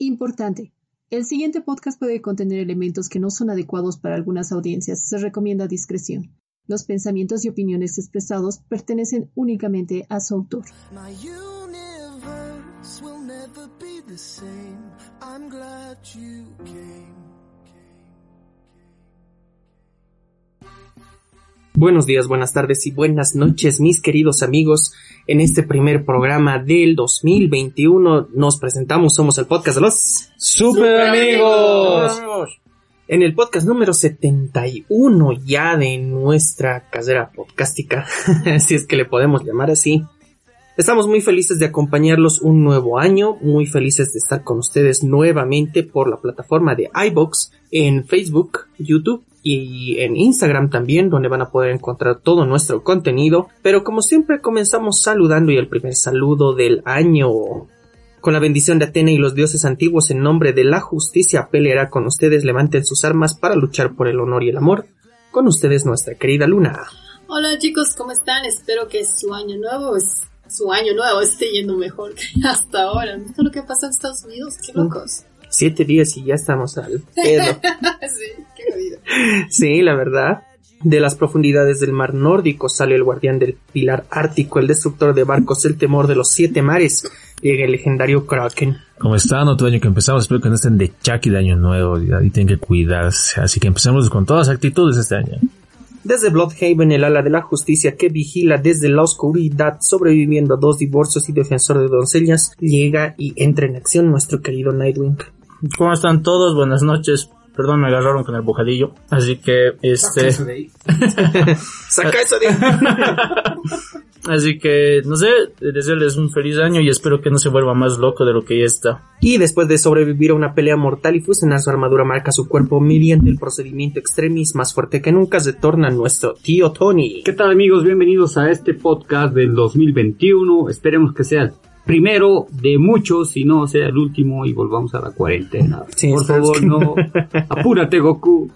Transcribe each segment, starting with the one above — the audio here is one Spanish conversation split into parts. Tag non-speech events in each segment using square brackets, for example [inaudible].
Importante. El siguiente podcast puede contener elementos que no son adecuados para algunas audiencias. Se recomienda discreción. Los pensamientos y opiniones expresados pertenecen únicamente a su autor. Buenos días, buenas tardes y buenas noches, mis queridos amigos. En este primer programa del 2021 nos presentamos, somos el podcast de los Super amigos. En el podcast número 71 ya de nuestra casera podcástica, [laughs] si es que le podemos llamar así. Estamos muy felices de acompañarlos un nuevo año, muy felices de estar con ustedes nuevamente por la plataforma de iBox en Facebook, YouTube y en Instagram también, donde van a poder encontrar todo nuestro contenido. Pero como siempre comenzamos saludando y el primer saludo del año. Con la bendición de Atena y los dioses antiguos en nombre de la justicia peleará con ustedes, levanten sus armas para luchar por el honor y el amor. Con ustedes nuestra querida Luna. Hola chicos, ¿cómo están? Espero que su año nuevo, es, su año nuevo esté yendo mejor que [laughs] hasta ahora. ¿Viste lo que pasó en Estados Unidos? Qué locos. Siete días y ya estamos al pedo. [laughs] sí. Sí, la verdad. De las profundidades del mar nórdico sale el guardián del pilar ártico, el destructor de barcos, el temor de los siete mares, llega el legendario Kraken. ¿Cómo están? Otro año que empezamos. Espero que no estén de Chucky de año nuevo. Y ahí tienen que cuidarse. Así que empecemos con todas las actitudes este año. Desde Bloodhaven, el ala de la justicia que vigila desde la oscuridad, sobreviviendo a dos divorcios y defensor de doncellas, llega y entra en acción nuestro querido Nightwing. ¿Cómo están todos? Buenas noches. Perdón, me agarraron con el bocadillo. Así que, este... Saca eso de ahí. [laughs] [laughs] Así que, no sé, desearles un feliz año y espero que no se vuelva más loco de lo que ya está. Y después de sobrevivir a una pelea mortal y fusionar su armadura marca su cuerpo mediante el procedimiento extremis más fuerte que nunca, se torna nuestro tío Tony. ¿Qué tal amigos? Bienvenidos a este podcast del 2021. Esperemos que sea el primero de muchos y no sea el último y volvamos a la cuarentena. Sí, Por favor, que- no. [laughs] Apúrate, Goku.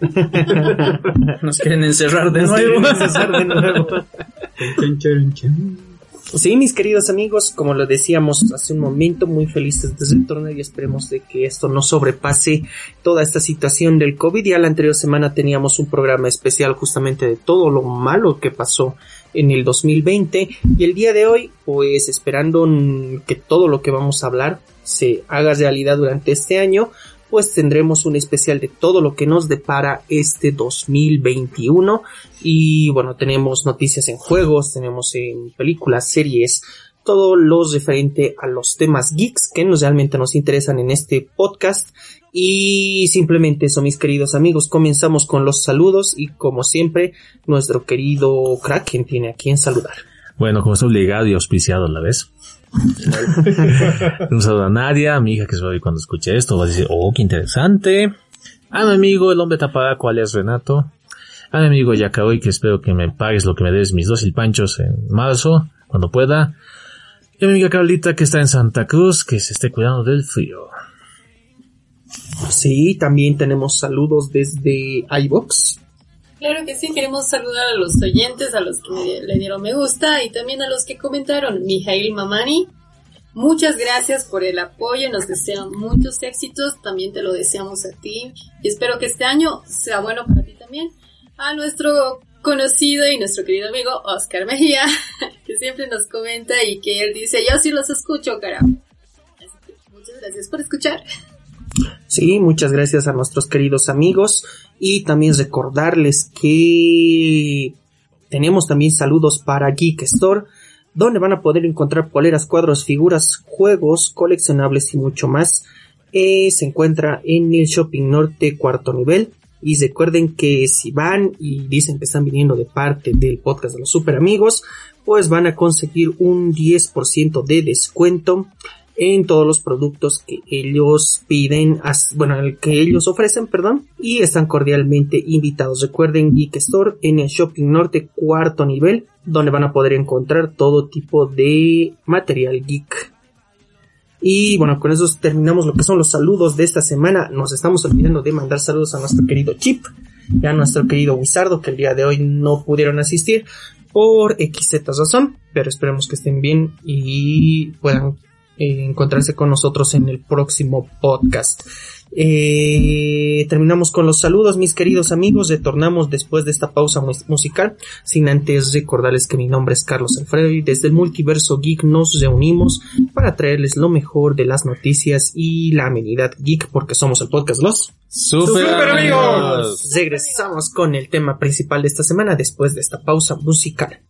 [laughs] Nos quieren encerrar de Nos nuevo. encerrar de nuevo. Sí, mis queridos amigos, como lo decíamos hace un momento, muy felices de retornar y esperemos de que esto no sobrepase toda esta situación del COVID. Ya la anterior semana teníamos un programa especial justamente de todo lo malo que pasó en el 2020 y el día de hoy, pues esperando que todo lo que vamos a hablar se haga realidad durante este año, pues tendremos un especial de todo lo que nos depara este 2021 y bueno, tenemos noticias en juegos, tenemos en películas, series, todo lo referente a los temas geeks que nos realmente nos interesan en este podcast. Y simplemente eso, mis queridos amigos, comenzamos con los saludos y como siempre, nuestro querido Kraken tiene a quien saludar. Bueno, como está obligado y auspiciado a la vez. [laughs] Un saludo a Nadia, a mi hija que se va a oír cuando escuche esto. Va a decir, oh, qué interesante. A mi amigo, el hombre tapaco, alias Renato. A mi amigo Yacaoy, que espero que me pagues lo que me des mis dos hilpanchos en marzo, cuando pueda. Y a mi amiga Carlita, que está en Santa Cruz, que se esté cuidando del frío. Sí, también tenemos saludos desde iBox. Claro que sí, queremos saludar a los oyentes, a los que le dieron me gusta y también a los que comentaron. Mijail Mamani, muchas gracias por el apoyo, nos desean muchos éxitos, también te lo deseamos a ti y espero que este año sea bueno para ti también. A nuestro conocido y nuestro querido amigo Oscar Mejía, [laughs] que siempre nos comenta y que él dice, yo sí los escucho, que muchas gracias por escuchar. Sí, muchas gracias a nuestros queridos amigos y también recordarles que tenemos también saludos para Geek Store, donde van a poder encontrar poleras, cuadros, figuras, juegos, coleccionables y mucho más. Eh, se encuentra en el Shopping Norte cuarto nivel. Y recuerden que si van y dicen que están viniendo de parte del podcast de los super amigos, pues van a conseguir un 10% de descuento en todos los productos que ellos piden, bueno, que ellos ofrecen, perdón, y están cordialmente invitados. Recuerden Geek Store en el Shopping Norte cuarto nivel, donde van a poder encontrar todo tipo de material geek. Y bueno, con eso terminamos lo que son los saludos de esta semana. Nos estamos olvidando de mandar saludos a nuestro querido Chip y a nuestro querido Wizardo, que el día de hoy no pudieron asistir por XZ razón, pero esperemos que estén bien y puedan eh, encontrarse con nosotros en el próximo podcast. Eh, terminamos con los saludos, mis queridos amigos. Retornamos después de esta pausa mus- musical. Sin antes recordarles que mi nombre es Carlos Alfredo y desde el multiverso geek nos reunimos para traerles lo mejor de las noticias y la amenidad geek, porque somos el podcast Los Super, amigos. Regresamos con el tema principal de esta semana después de esta pausa musical.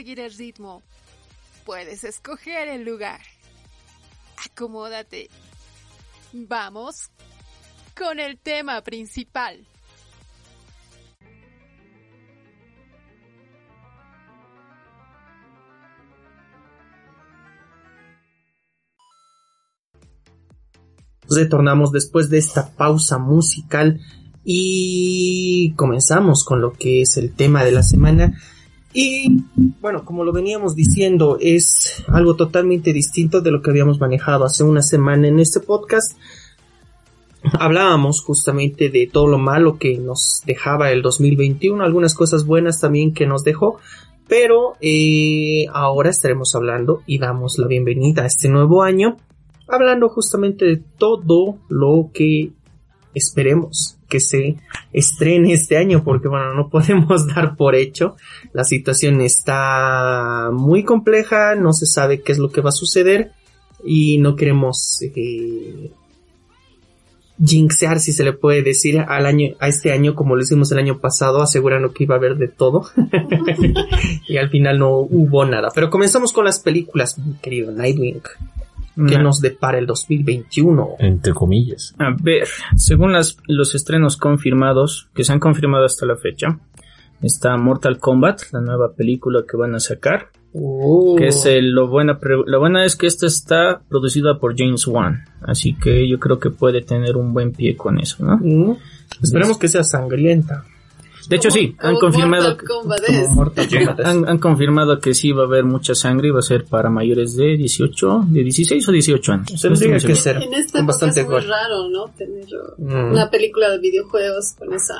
Seguir el ritmo. Puedes escoger el lugar. Acomódate. Vamos con el tema principal. Retornamos después de esta pausa musical y comenzamos con lo que es el tema de la semana. Y bueno, como lo veníamos diciendo, es algo totalmente distinto de lo que habíamos manejado hace una semana en este podcast. Hablábamos justamente de todo lo malo que nos dejaba el 2021, algunas cosas buenas también que nos dejó, pero eh, ahora estaremos hablando y damos la bienvenida a este nuevo año, hablando justamente de todo lo que esperemos que se estrene este año, porque bueno, no podemos [laughs] dar por hecho, la situación está muy compleja, no se sabe qué es lo que va a suceder y no queremos eh, jinxear, si se le puede decir, al año, a este año como lo hicimos el año pasado, asegurando que iba a haber de todo. [laughs] y al final no hubo nada. Pero comenzamos con las películas, mi querido Nightwing. ¿Qué Nah. nos depara el 2021? Entre comillas. A ver, según las, los estrenos confirmados, que se han confirmado hasta la fecha, está Mortal Kombat, la nueva película que van a sacar. Oh. Que es el- lo buena, lo buena es que esta está producida por James Wan, así que yo creo que puede tener un buen pie con eso, ¿no? Mm. Esperemos que sea sangrienta. De hecho sí, han confirmado Mortal que, han, han confirmado que sí va a haber mucha sangre y va a ser para mayores de 18, de 16 o 18 años. Estoy Tendría que ser En esta bastante es muy gore. raro, ¿no? Tener Mm. una película de videojuegos con esa,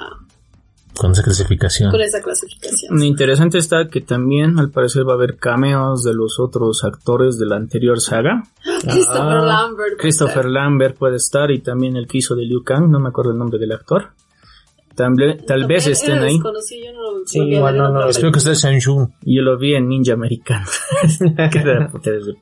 Con esa clasificación. con esa clasificación. Lo interesante está que también al parecer va a haber cameos de los otros actores de la anterior saga. [gasps] Christopher Ah, Lambert. Christopher Lambert puede estar y también el que hizo de Liu Kang, no me acuerdo el nombre del actor. También, tal vez estén ahí. yo no lo Sí, igual no, no, Espero que sea Shang-Shun. Yo lo vi en Ninja Americano. [laughs] Qué de la puta de-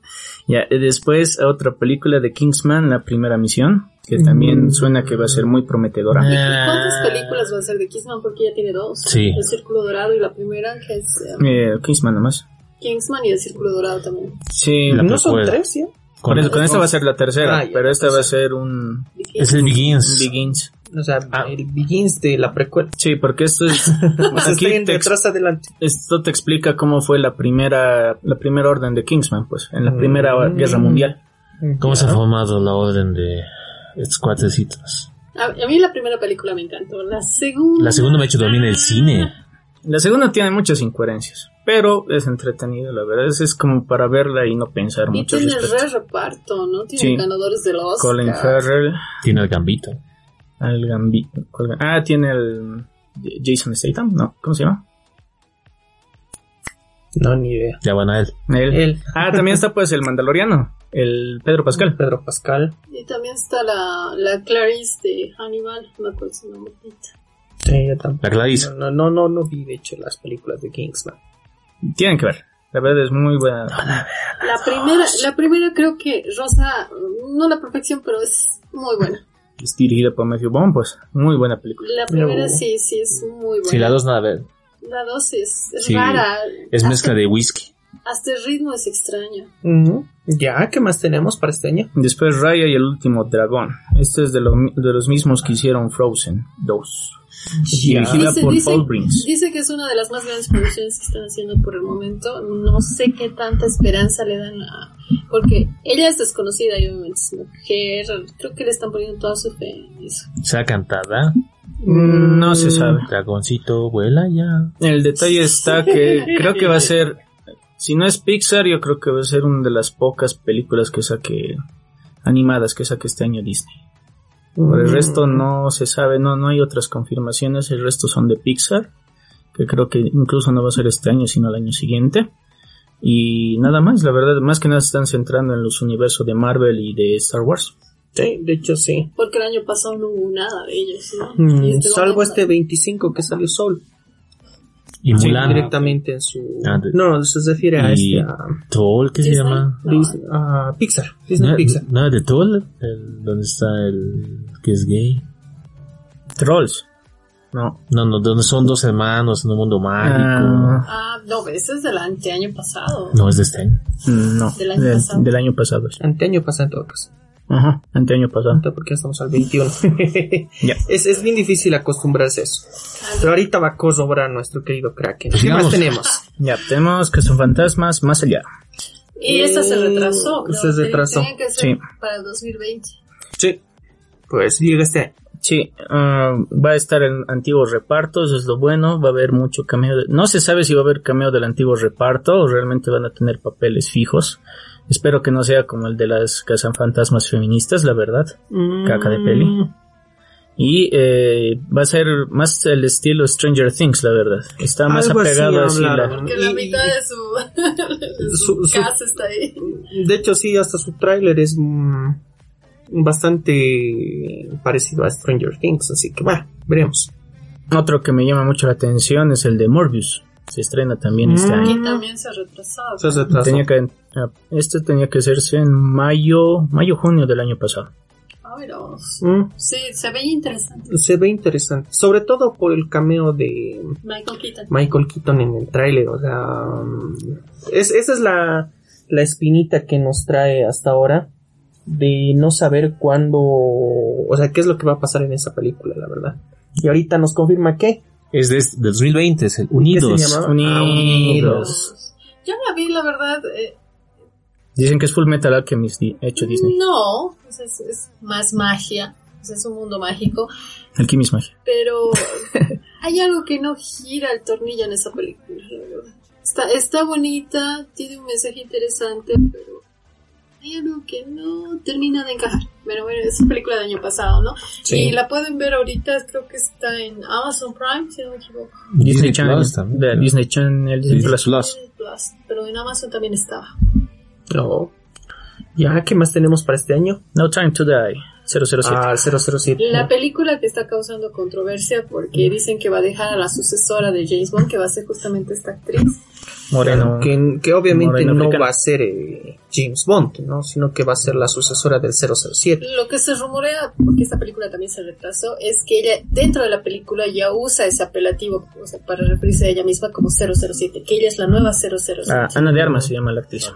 ya, y después otra película de Kingsman, la primera misión, que también suena que va a ser muy prometedora. película. ¿Cuántas películas va a ser de Kingsman? Porque ya tiene dos. Sí. El Círculo Dorado y la primera que es eh, Eh, Kingsman nomás. Kingsman y el Círculo Dorado también. Sí, La ¿No son tres, ya? con, con esta va a ser la tercera, Ah, pero esta va a ser un Es el Begins. Begins. O sea, Ah. el Begins de la precuela. Sí, porque esto es O [laughs] sea, aquí yendo te, adelante. esto te explica cómo fue la primera la primera orden de Kingsman, pues, en la Mm. primera guerra mundial. ¿Cómo se ha formado la orden de estos cuatecitos? A, a mí la primera película me encantó. La segunda. La segunda me ha hecho dormir en el cine. La segunda tiene muchas incoherencias, pero es entretenida, la verdad. Es, es como para verla y no pensar Y mucho. tiene respecto. re reparto, ¿no? Tiene Sí. ganadores del Oscar. Colin Farrell, Tiene el gambito. Al Gambito. ¿cuál- Ah, tiene el Jason Statham, ¿no? ¿Cómo se llama? No, ni idea. Ya van a él. Él. Él. Ah, también está pues el Mandaloriano, el Pedro Pascal. Pedro Pascal. Y también está la, la Clarice de Hannibal. No me acuerdo su nombre. Sí, yo tampoco. La Clarice. No, no, no, no vi de hecho las películas de Kingsman. Tienen que ver. La verdad es muy buena. La primera, la primera creo que Rosa, no la perfección, pero es muy buena. Es dirigida por Matthew Vaughn, pues. Muy buena película. La primera No. sí, sí es muy buena. Sí, la dos nada ver. La dos es, es Sí, rara. Es mezcla de whisky. Hasta el ritmo es extraño. Ujú. Ya, ¿qué más tenemos para este año? Después Raya y el último dragón. Este es de, lo de los mismos que hicieron Frozen 2. Dirigida Dice, por dice- Paul Brings. dice que es una de las más grandes producciones que están haciendo por el momento. No sé qué tanta esperanza le dan a... Porque ella es desconocida y obviamente es mujer. Creo que le están poniendo toda su fe en eso. Sea cantada. No se sabe. Dragoncito, vuela ya. El detalle está que creo que va a ser, si no es Pixar, yo creo que va a ser una de las pocas películas que saque animadas que saque este año Disney. Por el resto no se sabe, no, no hay otras confirmaciones, el resto son de Pixar, que creo que incluso no va a ser este año, sino el año siguiente. Y nada más, la verdad, más que nada se están centrando en los universos de Marvel y de Star Wars. Sí, de hecho sí. Porque el año pasado no hubo nada de ellos, ¿no? Mm, este salvo este 25 que salió Sol. Y Sí, Mulan. directamente en su... Ah, de- No, se refiere a este... a Troll, ¿qué se Disney. llama? No, Dis- a Pixar. Disney No, Pixar. no, es de Troll, el, donde está el que es gay. Trolls. No. No, no, donde son dos hermanos en un mundo mágico. Ah, Ah, no, ese es del anteaño pasado. No, es de este año. no. Del año del, pasado. del año pasado. Anteaño pasa en todo caso. Ajá, anteaño pasado. Porque ya estamos al 21. [laughs] Ya. es, es bien difícil acostumbrarse a eso. Pero ahorita va a corroborar nuestro querido Kraken. ¿Qué Sigamos. más tenemos? Ya, tenemos que son fantasmas más allá. Y esta se retrasó. creo. Se retrasó. Tenía que ser Sí. para el 2020. Sí. Pues llega este año. Sí, ah, va a estar en antiguos repartos, es lo bueno, va a haber mucho cameo. de- No se sabe si va a haber cameo del antiguo reparto o realmente van a tener papeles fijos. Espero que no sea como el de las fantasmas feministas, la verdad. Caca de peli. Y eh, va a ser más el estilo Stranger Things, la verdad. Está más Algo así apegado así la... la mitad de [laughs] su, casa está ahí. De hecho, sí, hasta su tráiler es mm, bastante parecido a Stranger Things, así que bueno, veremos. Otro que me llama mucho la atención es el de Morbius. Se estrena también este Mm. año. Y también se ha retrasado. Se retrasó. Tenía que, este tenía que hacerse en mayo, mayo, junio del año pasado. Ah, mira vos. Mm, Sí, se veía interesante. se ve interesante, sobre todo por el cameo de Michael Keaton. Michael Keaton en el tráiler, o sea, mm, es, esa es la, la espinita que nos trae hasta ahora de no saber cuándo, o sea, qué es lo que va a pasar en esa película, la verdad. Y ahorita nos confirma que Es de, de 2020, es el Unidos. ¿Qué se llamaba? Unidos. Ah, Unidos. Yo la vi, la verdad. eh, Dicen que es Full Metal Alchemist di- hecho Disney. no, es, es- es más magia. sea, Es un mundo mágico. Es magia. Pero [laughs] hay algo que no gira el tornillo en esa película. la verdad. Está, está bonita, tiene un mensaje interesante, pero hay algo que no termina de encajar. Pero bueno, es una película del año pasado, ¿no? Sí. Y la pueden ver ahorita, creo que está en Amazon Prime, si no me equivoco. Disney, Channel. Plus también. de Disney Channel. Disney Disney Plus. Plus. Plus, pero en Amazon también estaba. No. Ya, ¿qué más tenemos para este año? No Time to Die. 007. Ah, 007. La película que está causando controversia porque dicen que va a dejar a la sucesora de James Bond, que va a ser justamente esta actriz. Moreno. que, que obviamente Moreno no africano. va a ser eh, James Bond, ¿no? Sino que va a ser la sucesora del 007. Lo que se rumorea, porque esta película también se retrasó, es que ella dentro de la película ya usa ese apelativo o sea, para referirse a ella misma como 007, que ella es la nueva 007. Ah, Ana de Armas se llama la actriz. O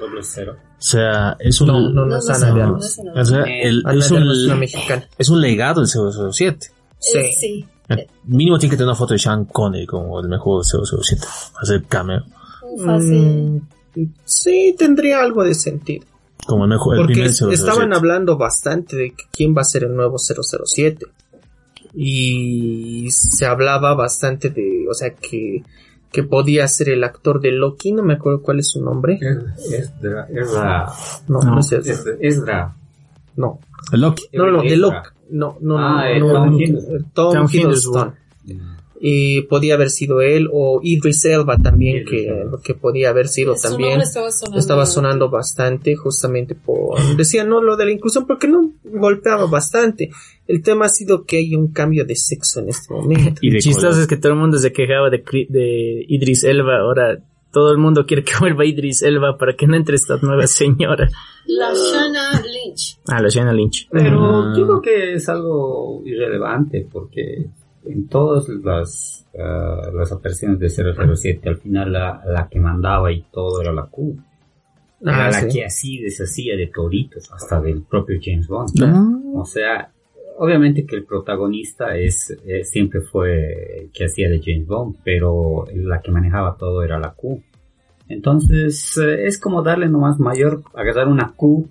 sea, es un, No, no, no, No, es no Ana de no, Armas. no o sea, el- Ana es, de Armas es una un, mexicana. es un legado del 007. Sí. Eh, sí. Eh, Mínimo tiene que tener una foto de Sean Connery como el mejor 007. Hacer cameo. Sí. Mm, sí, tendría algo de sentido. Como mejor, el Porque primer es- 007. estaban hablando bastante de que quién va a ser el nuevo 007. Y se hablaba bastante de, o sea, que, que podía ser el actor de Loki, no me acuerdo cuál es su nombre. Esdra, Esdra, No, no, es Esdra. No, El Loki. no, no, de. Loki. No, no, Ah, no, eh, no, Tom no, Hiddleston. Tom Tom Hiddleston. Eh, podía haber sido él o Idris Elba también que, que podía haber sido Su también estaba sonando. estaba sonando bastante justamente por [clears throat] decía no lo de la inclusión porque no golpeaba bastante el tema ha sido que hay un cambio de sexo en este momento [laughs] Y Chistoso color. es que todo el mundo se quejaba de, de Idris Elba. Ahora todo el mundo quiere que vuelva Idris Elba para que no entre esta nueva [laughs] señora. La Shanna Lynch. Ah, la Shanna Lynch. Pero Ah. yo creo que es algo irrelevante porque en todas las, ah, las operaciones de 007 al final la, la que mandaba y todo era la Q. Era Ah, la sí. que así deshacía de toritos, hasta del propio James Bond. Ah. O sea, obviamente que el protagonista es eh, siempre fue el que hacía de James Bond, pero la que manejaba todo era la Q. Entonces eh, es como darle nomás mayor, agarrar una Q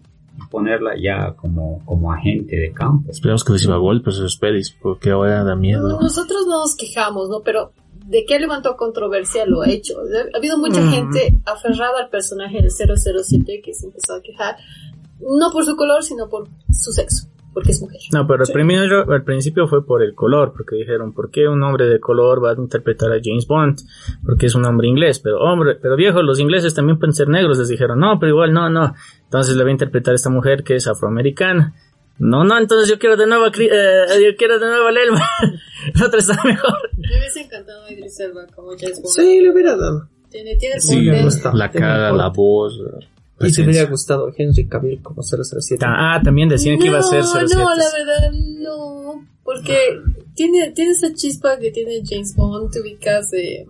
ponerla ya como, como agente de campo. Esperemos que reciba golpes esos pedis, porque ahora da miedo. Nosotros no nos quejamos, ¿no? Pero de qué levantó controversia lo ha hecho. Ha habido mucha Mm. gente aferrada al personaje del 007 que se empezó a quejar, no por su color, sino por su sexo, porque es mujer. No, pero al, primero, al principio fue por el color, porque dijeron, ¿por qué un hombre de color va a interpretar a James Bond? Porque es un hombre inglés, pero hombre, pero viejo, los ingleses también pueden ser negros, les dijeron, no, pero igual no, no. Entonces le va a interpretar a esta mujer que es afroamericana. No, no, entonces yo quiero de nuevo a, Cri- eh, yo quiero de nuevo a Elba. [laughs] La otra está mejor. Me hubiese encantado a Idris Elba como James Bond. sí le hubiera dado Tiene, tiene el Sí. La cara, la voz. La y te hubiera gustado Henry Cavill como 007 Ah, también decían que iba a ser No, 07. no, la verdad, no. Porque tiene, tiene esa chispa que tiene James Bond, te ubicas de,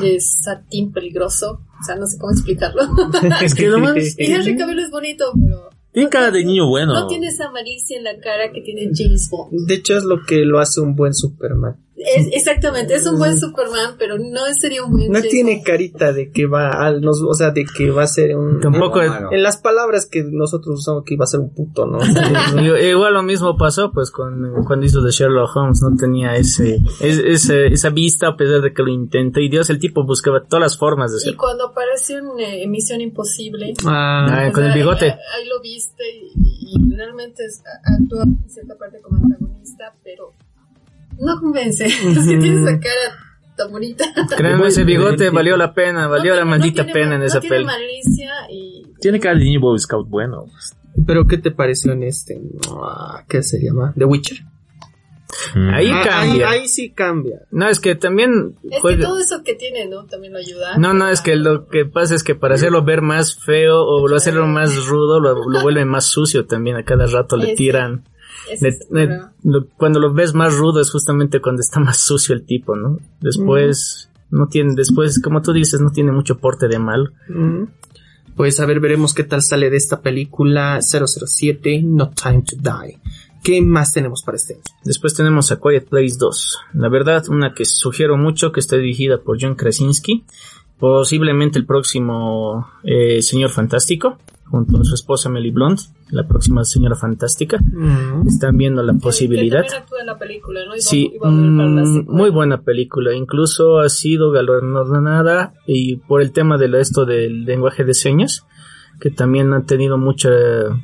de satín peligroso. O sea, no sé cómo explicarlo. [laughs] Es que lo más... [laughs] y Henry Cavill es bonito, pero Tiene cara de niño bueno. no tiene esa malicia en la cara que tiene James Bond. de hecho es lo que lo hace un buen Superman Es, exactamente, es un buen Superman, pero no sería un buen no tiene carita de que va al nos, o sea de que va a ser un Tampoco en, es- en las palabras que nosotros usamos que iba a ser un puto no [laughs] Igual lo mismo pasó pues con cuando hizo de Sherlock Holmes, no tenía ese, es- ese- esa vista a pesar de que lo intentó y Dios el tipo buscaba todas las formas de Y ser. cuando apareció en eh, Misión Imposible, Ah, Ah, O con el bigote. Ahí, ahí lo viste y, y realmente es- actúa en cierta parte como antagonista, pero no convence. [laughs] es que tiene esa cara tan bonita. Créanme, ese bigote valió la pena, valió No la tiene- maldita no tiene- pena en no esa tiene peli. malicia y... Tiene cara de niño Boy Scout bueno. pues. pero qué te pareció en este Ah, qué se llama The Witcher Mm. Ahí Ah, cambia. ahí, ahí sí cambia No, es que también Es que todo eso que tiene, ¿no? También lo ayuda. No, no, es que lo que pasa es que para hacerlo ver más feo o lo hacerlo más rudo, lo, lo vuelve más sucio también. A cada rato le tiran. Ese le- es el le- problema. lo- cuando lo ves más rudo es justamente cuando está más sucio el tipo, ¿no? Después, no tiene, después, como tú dices, no tiene mucho porte de mal. Mm. Pues a ver, veremos qué tal sale de esta película 007, No Time to Die. ¿Qué más tenemos para este? Después tenemos a Quiet Place 2. La verdad, una que sugiero mucho, que está dirigida por John Krasinski. Posiblemente el próximo eh, Señor Fantástico, junto a su esposa Melly Blunt, la próxima Señora Fantástica. Mm. Están viendo la posibilidad. Que también actúa en la película, ¿no? Iba- Sí, iba a mm, muy buena película. Incluso ha sido galardonada y por el tema de lo- esto del lenguaje de señas, que también ha tenido mucha,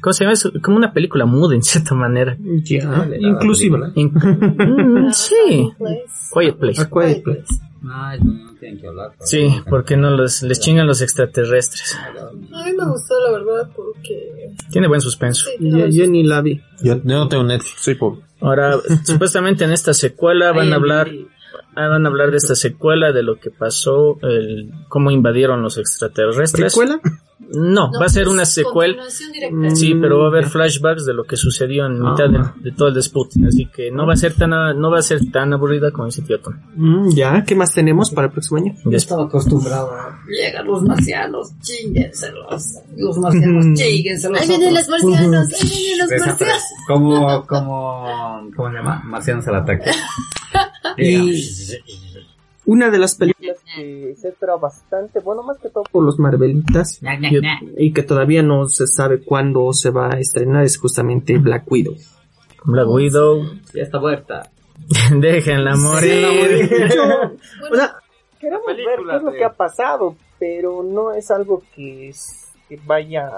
¿cómo se llama? Es como una película muda en cierta manera. Ya, inclusive. In- Mm, sí, [laughs] Quiet Place. A Quiet Place. Ay, no, no tienen que hablar. Sí, porque no los, les chingan los extraterrestres. A mí me gustó, la verdad, porque... Tiene buen suspenso. Sí, tiene Yo, buen yo ni la vi. Yo, yo no tengo Netflix, soy pobre. Ahora, [laughs] supuestamente en esta secuela van a hablar, ah, van a hablar de esta secuela de lo que pasó, el, cómo invadieron los extraterrestres. ¿Secuela? No, No, va a ser una secuela. directa. Sí, pero va a haber flashbacks de lo que sucedió en mitad Ah. de, de todo el dispute, así que no va a ser tan a- no va a ser tan aburrida como ese Piotr. Mm, ya, ¿qué más tenemos para el próximo año? Yo estaba acostumbrado a... Llegan los marcianos, chinguenselos. Los marcianos, [laughs] chinguenselos. Ahí vienen los marcianos, ahí vienen los marcianos. Como, como, ¿cómo se llama? Marcianos al ataque. [laughs] Y una de las películas que se espera bastante, bueno, más que todo por los Marvelitas, y que todavía no se sabe cuándo se va a estrenar, es justamente Black Widow. Black Widow, Ya está muerta. [laughs] déjenla morir. [laughs] o sea, queremos ver qué es lo que ha pasado, pero no es algo que, es- que vaya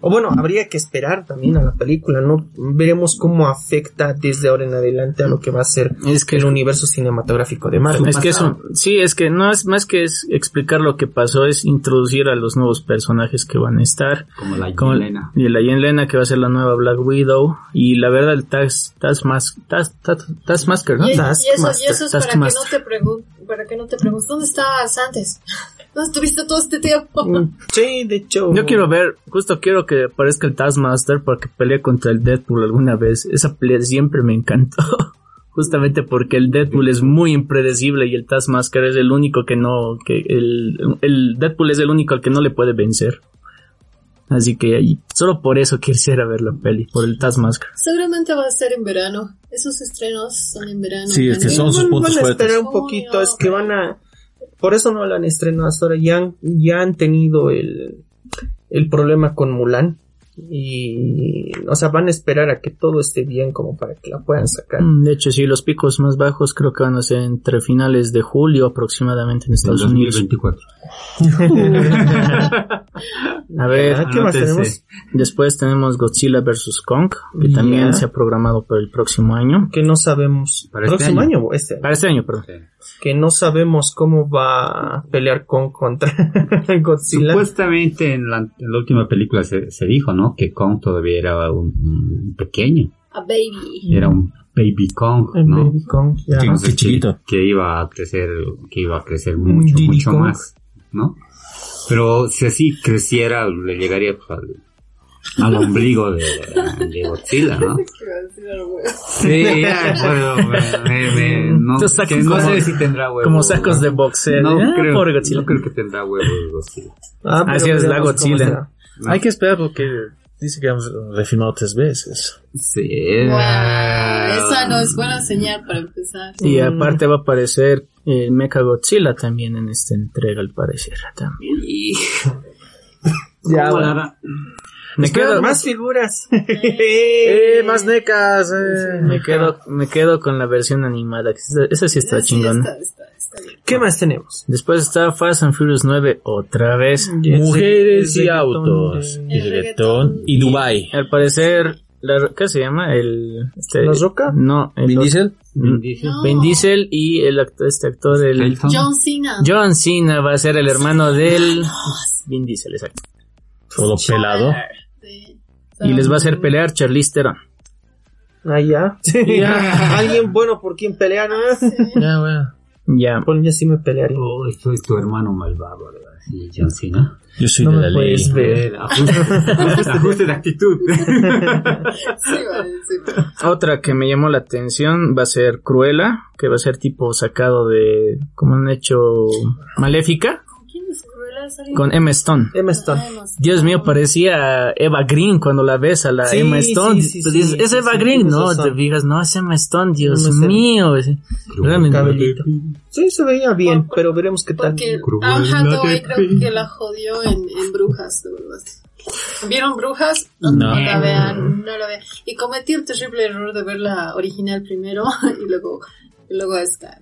O bueno, habría que esperar también a la película, ¿no? Veremos cómo afecta desde ahora en adelante a lo que va a ser Es que el universo cinematográfico de Marvel. Es que eso, sí, es que no es más que es explicar lo que pasó, es introducir a los nuevos personajes que van a estar. Como la Como Yelena. y la Yelena que va a ser la nueva Black Widow y la verdad el Task ¿no? Y, y eso, y eso es para que no te para que no te preguntes, ¿dónde estabas antes? ¿Dónde estuviste todo este tiempo? Mm, Sí, de hecho. Yo quiero ver, justo quiero que aparezca el Taskmaster para que pelee contra el Deadpool alguna vez. Esa pelea siempre me encantó. [laughs] Justamente porque el Deadpool es muy impredecible y el Taskmaster es el único que no, que el, el Deadpool es el único al que no le puede vencer. Así que ahí, solo por eso quisiera ver la peli, por el Taskmaster. Seguramente va a ser en verano. Esos estrenos son en verano. Sí, es que son sus puntos fuertes. esperar un poquito, es que van a... Por eso no la han estrenado hasta ahora, ya han, ya han tenido el, el problema con Mulan. Y, o sea, van a esperar a que todo esté bien como para que la puedan sacar. Mm, De hecho, sí, los picos más bajos creo que van a ser entre finales de julio aproximadamente en Estados Unidos. 2024. [laughs] A ver, Ah, ¿Qué más tenemos? después tenemos Godzilla vs. Kong, que Ya. también se ha programado para el próximo año. Que no sabemos. Para este próximo año. año o este año. Para este año, perdón. Que no sabemos cómo va a pelear con contra [laughs] Godzilla. Supuestamente en la, en la última película se, se dijo, ¿no? Que Kong todavía era un, un pequeño. A baby. Era un baby Kong, El ¿no? Baby Kong, ya. Entonces, Qué chiquito. Que, que iba a crecer, que iba a crecer mucho, Diddy mucho Kong. más, ¿no? Pero si así creciera, le llegaría pues, al, al ombligo de, de Godzilla, ¿no? [laughs] Sí, ya, bueno, me- me- no, que no como- sé si tendrá huevos. Como sacos ¿no? de boxeo. No, Ah, creo, pobre Godzilla. no creo que tendrá huevos Godzilla. Ah, Así es, la Godzilla. Hay que esperar porque dice que han refilmado tres veces. Sí. Wow, esa no es buena señal para empezar. Y aparte va a aparecer el Mecha Godzilla también en esta entrega, al parecer. También. [laughs] Ya, ¿Cómo bueno. Me quedo, más figuras. [laughs] ¡Eh, más necas! eh! me quedo, me quedo con la versión animada. Esa, esa sí está Sí, chingona. está, está. ¿Qué más tenemos? Después está Fast and Furious 9 otra vez. Mujeres El y autos. de- Y reggaetón. Y Dubai. Al parecer, la, ¿qué se llama? El, este, ¿La Roca? No, el ¿Vin Diesel? Vin Diesel. No. Vin Diesel y el actor, este actor, el Elton. John Cena. John Cena va a ser el hermano del Vin Diesel, exacto. Todo pelado. Sí. Y les va a hacer pelear Charlize Theron. Ah, ya. [laughs] Alguien bueno por quien pelear, ¿no? Ya, bueno. Ya. Por ya sí me pelearía. Oh, esto es tu hermano malvado, ¿verdad? Sí, John Cena. Yo soy No de me la ley. puedes ver. [laughs] Ajuste, ajuste- de actitud. [laughs] Sí, vale, sí. Otra que me llamó la atención va a ser Cruella, que va a ser tipo sacado de, como han hecho, Maléfica, ¿Sale? con Emma Stone. Emma Stone. No. Dios mío, parecía Eva Green cuando la ves a la Sí, Emma Stone. sí, sí, Tú sí, dices, es sí, Eva sí, Green, no, te fijas, no, es Emma Stone, Dios No Emma. mío. Sí, se veía bien, pero veremos qué tal. Porque Anne Hathaway creo que la jodió en, en Brujas, de verdad. ¿Vieron Brujas? No, No. la vean, no la vean. Y cometí el terrible error de ver la original primero [laughs] y luego, y luego esta.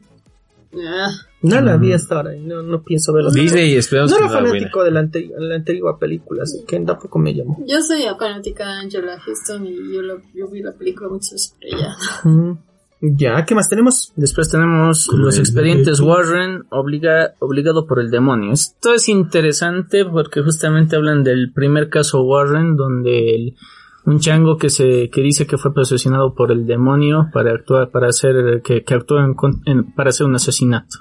Ah, No la vi hasta ahora y no, no pienso verla. Disney, esperamos No que era la buena. fanático de la, anteri- la antigua película, así que tampoco me llamó. yo soy fanática de Angela Houston y yo, la- yo vi la película muchas veces por ella. Mm. Ya, ¿qué más tenemos? Después tenemos los expedientes Warren obliga, obligado por el demonio. Esto es interesante porque justamente hablan del primer caso Warren donde el- un chango que se que dice que fue posesionado por el demonio para actuar para hacer que, que actúa en con- en- para hacer un asesinato.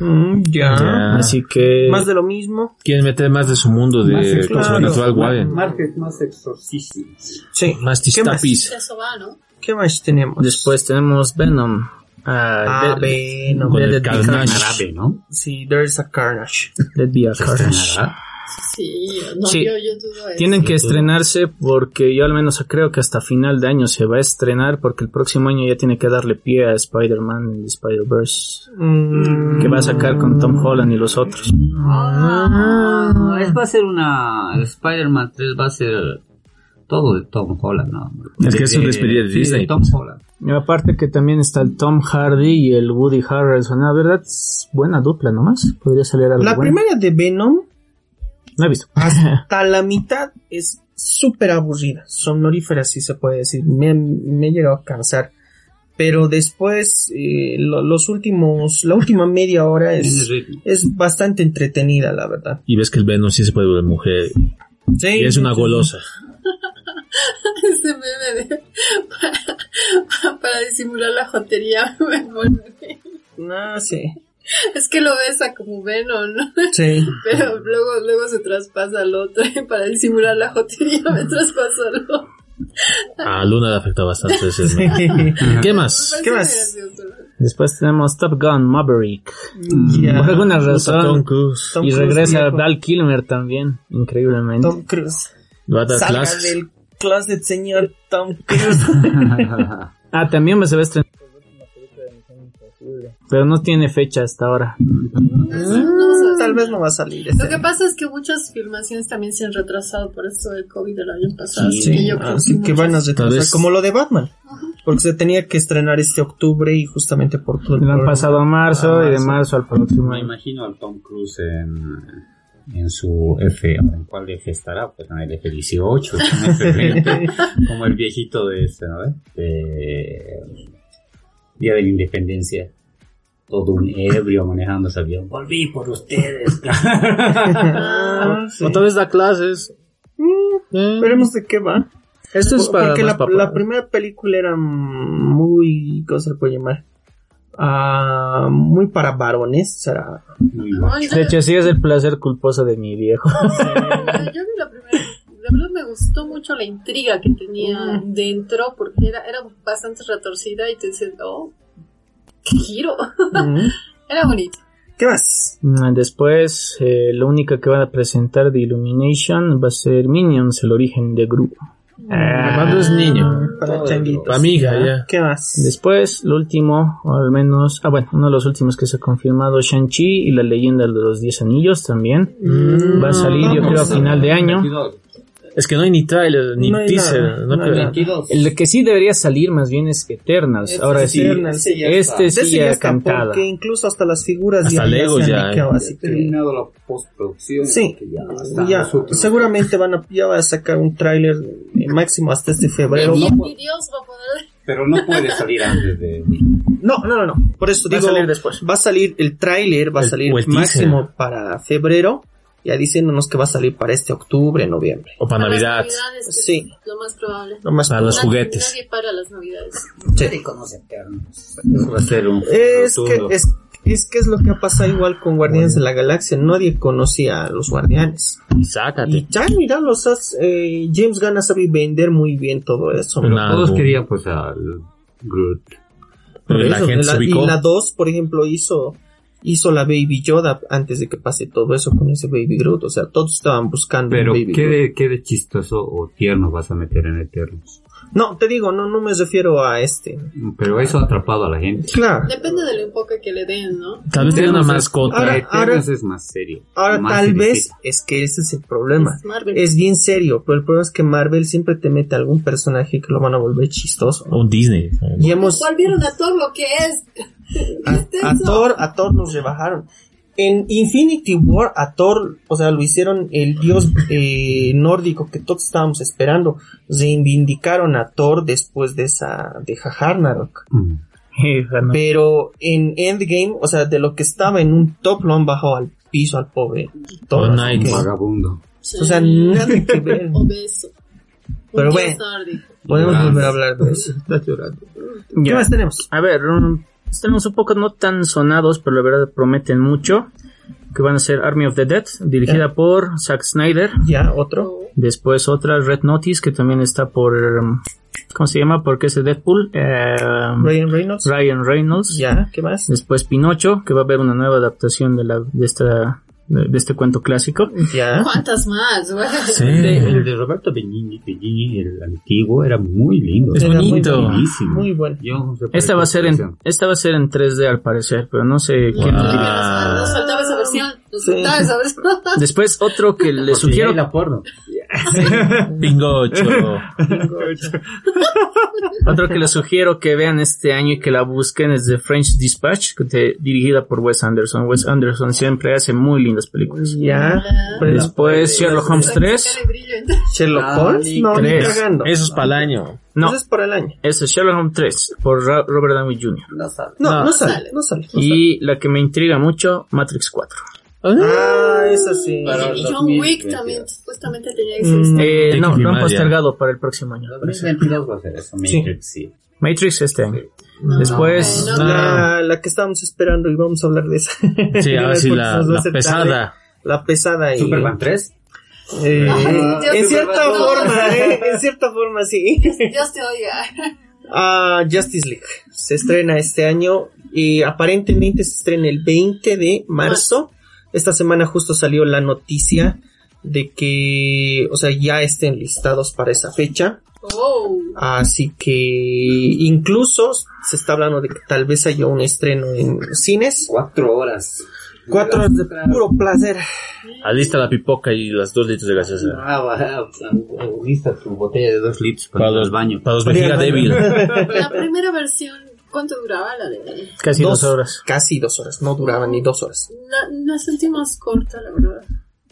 Mm, ya. Ya. Así que Más de lo mismo. Quieren meter más de su mundo Más de claro. sobrenatural. Market más exorcistas. Sí. Más ¿Qué más? Eso va, ¿no? ¿Qué más tenemos? después tenemos Venom. Ah, Ah, Dead- Venom. Con el Dead Carnage. Carnage. Sí, there's a carnage. Dead Be a ¿Se Carnage. Sí, no, Sí. yo, yo dudo eso. Tienen que estrenarse porque yo al menos creo que hasta final de año se va a estrenar porque el próximo año ya tiene que darle pie a Spider-Man en el Spider-Verse Mm, que va a sacar con Tom Holland y los otros. Ah, es, va a ser una. El Spider-Man 3 va a ser todo de Tom Holland, ¿no? Es que es un despedida de sí, Disney. Tom Holland. Y aparte que también está el Tom Hardy y el Woody Harrelson. La verdad es buena dupla nomás. Podría salir algo La bueno. primera de Venom No he visto. [laughs] hasta la mitad es súper aburrida, sonorífera si se puede decir, me, me he llegado a cansar. Pero después, eh, lo- los últimos, la última media hora es, es bastante entretenida, la verdad. Y ves que el Venom sí se puede volver mujer. Sí, Y es una golosa. [laughs] Ese meme de [laughs] para, para disimular la jotería me. No, sí. [laughs] Es que lo besa como Venom, ¿no? Sí. [laughs] Pero luego, luego se traspasa al otro [laughs] para disimular la jotería me traspasó al otro. A Luna le afectó bastante ese. ¿Qué más? ¿Qué Me más? Después tenemos Top Gun Maverick. Ya. Por alguna razón. Tom Cruise. Tom y Cruise regresa viejo. Val Kilmer también, increíblemente. Tom Cruise. Va a dar Salga del closet, señor Tom Cruise. Ah, también se va a estrenar. Pero no tiene fecha hasta ahora. Tal vez no va a salir. Lo Este que pasa es que muchas filmaciones también se han retrasado por esto del COVID del año pasado. Sí, así que yo creo así que van a retrasar, vez- como lo de Batman. Porque se tenía que estrenar este octubre y justamente por todo el Lo han pasado a marzo A y de marzo. marzo al próximo Me imagino al Tom Cruise en, en su F. ¿En cuál F estará? Pues en el F-18, en F-20, [laughs] como el viejito de este, ¿no? De Día de la Independencia. Todo un ebrio manejando ese avión. Volví por ustedes. [laughs] Sí. [laughs] Otra vez da clases. Eh, Veremos de qué va. Esto es para Porque la, la primera película era muy... ¿Cómo se le puede llamar? Ah, muy para varones. Será... De hecho, sí es el placer culposo de mi viejo. Yo yo vi la primera. De verdad me gustó mucho la intriga que tenía dentro porque era, era bastante retorcida y te dices, oh, qué giro. [laughs] Era bonito. ¿Qué más? Mm, Después, eh, la única que van a presentar de Illumination va a ser Minions, el origen de Gru. Cuando es niño. Para changuitos. Para mi hija, ya. ¿Qué más? Después, lo último, o al menos, ah bueno, uno de los últimos que se ha confirmado, Shang-Chi y la leyenda de los Diez Anillos también. Mm, Va a salir, yo creo, a final de año. Es que no hay ni trailer, ni No teaser. nada, no nada. El que sí debería salir más bien es Eternals. Ahora sí, Eternals, sí, ya este sí ya ya está, cantada. porque incluso hasta las figuras Hasta Lego se ya, han liqueado, eh. así que... terminado la postproducción. Sí, que ya ya, seguramente van a, ya va a sacar un tráiler eh, máximo hasta este febrero. Y No, Dios va a poder. Pero no puede salir antes de. no, no, no, no. Por eso Va a digo, salir después. va a salir el tráiler, va a salir el máximo para febrero, ya diciéndonos que va a salir para este octubre, noviembre. O para Para las Navidad. Sí. Lo más probable. Lo más Para los juguetes. Nadie para las Navidades. Sí. va a ser un. Es que, es, es que es lo que ha pasado igual con Guardianes de la Galaxia. Nadie conocía a los Guardianes. Y Y sácate. ya, mira, los has- eh, James Gunn sabe vender muy bien todo eso. Pero todos querían, pues, al Groot. Pero la Eso, gente la- se ubicó. Y la 2, por ejemplo, hizo hizo la Baby Yoda antes de que pase todo eso con ese Baby Groot. O sea, todos estaban buscando Pero, un Baby ¿qué Groot. de, ¿qué de chistoso o tierno vas a meter en Eternos? No, te digo, no, no me refiero a este. Pero eso ha atrapado a la gente. Claro. Depende del enfoque que le den, ¿no? Tal vez tiene una mascota. Ahora- Eternos es más serio. Ahora, más tal vez es que ese es el problema. Es Marvel. Es bien serio, pero el problema es que Marvel siempre te mete algún personaje que lo van a volver chistoso. ¿no? Un Disney. Y hemos ¿Cuál vieron a todo lo que es? [laughs] a, a Thor, a Thor nos rebajaron. En Infinity War, a Thor, o sea, lo hicieron el dios eh, nórdico que todos estábamos esperando. Reivindicaron a Thor después de esa, de Ragnarok. Mm. Pero en Endgame, o sea, de lo que estaba en un top, lo han bajado al piso al pobre Thor. Que- Vagabundo. o sea, nada que ver. [laughs] Obeso. Pero Un bueno. Podemos volver a hablar de eso. [laughs] Está llorando. ¿Qué Ya. más tenemos? A ver, um, tenemos un poco no tan sonados, pero la verdad prometen mucho. Que van a ser Army of the Dead, dirigida por Zack Snyder. Ya, otro. Después otra, Red Notice, que también está por... um, ¿Cómo se llama? Porque es de Deadpool. Eh, Ryan Reynolds. Ryan Reynolds. Ya, ¿qué más? Después Pinocho, que va a haber una nueva adaptación de, la, de, esta, de, de este cuento clásico. Ya. ¿Cuántas más? Sí. El de Roberto Benigni, Benigni, el antiguo, era muy lindo. Es Era muy bonito. bueno. Buenísimo. Muy bueno. No sé Esta qué va a ser en, esta va a ser en 3D al parecer, pero no sé quién Wow. lo dirige. Nos faltaba esa versión. Nos Sí. faltaba esa versión. Después otro que [laughs] ya sugiero la porno. [laughs] Bingocho. [laughs] Otro que les sugiero que vean este año y que la busquen es The French Dispatch, que te- dirigida por Wes Anderson. Wes Anderson siempre hace muy lindas películas. Ya. Después Sherlock Holmes 3. Sácale brillo, entonces. Sherlock Ah, Holmes. No, ni tres. cagando. Eso es para el año. No, Eso es por el año. ese es Sherlock Holmes 3 por Robert Downey Jr. No sabe. No, No. no, sale, no sale. no sale. Y la que me intriga mucho, Matrix 4. Ah, eso sí. Para Y John Wick 2022. también supuestamente tenía que ser este. Eh, no, lo han postergado para el próximo año. 2022 va a ser eso, Matrix, sí. Matrix este año. No, Después, no, no. La, la que estábamos esperando y vamos a hablar de esa. Sí, [laughs] ahora sí, la, la pesada. tarde. La pesada y... Superman 3. Eh, Dios en cierta forma, eh, en cierta forma sí. Dios te oiga. [laughs] Ah, Justice League se estrena este año y aparentemente se estrena el 20 de marzo. Esta semana justo salió la noticia de que, o sea, ya estén listados para esa fecha. Oh. Así que incluso se está hablando de que tal vez haya un estreno en cines. Cuatro horas. Cuatro horas de puro placer. Alista la pipoca y las dos litros de gaseosa. Ah, va, lista tu botella de dos litros para, los al baño. Para los vejiga débil. La primera versión, ¿cuánto duraba la de.? Casi dos, horas. Casi dos horas, no duraba ni dos horas. La, la sentí más corta, la verdad.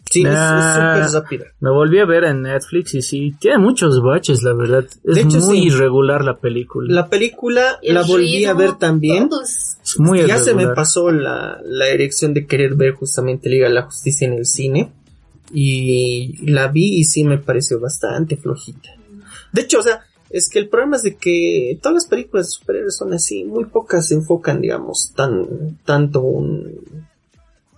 Sí, es- es súper rápida. Me volví a ver en Netflix y sí, tiene muchos baches, la verdad. Es De hecho, muy sí. irregular la película. La película El la volví a ver también. es- muy ya se me pasó la, la erección de querer ver justamente Liga de la Justicia en el cine. Y la vi y sí me pareció bastante flojita. De hecho, o sea, es que el problema es de que todas las películas de superhéroes son así, muy pocas se enfocan, digamos, tan, tanto un,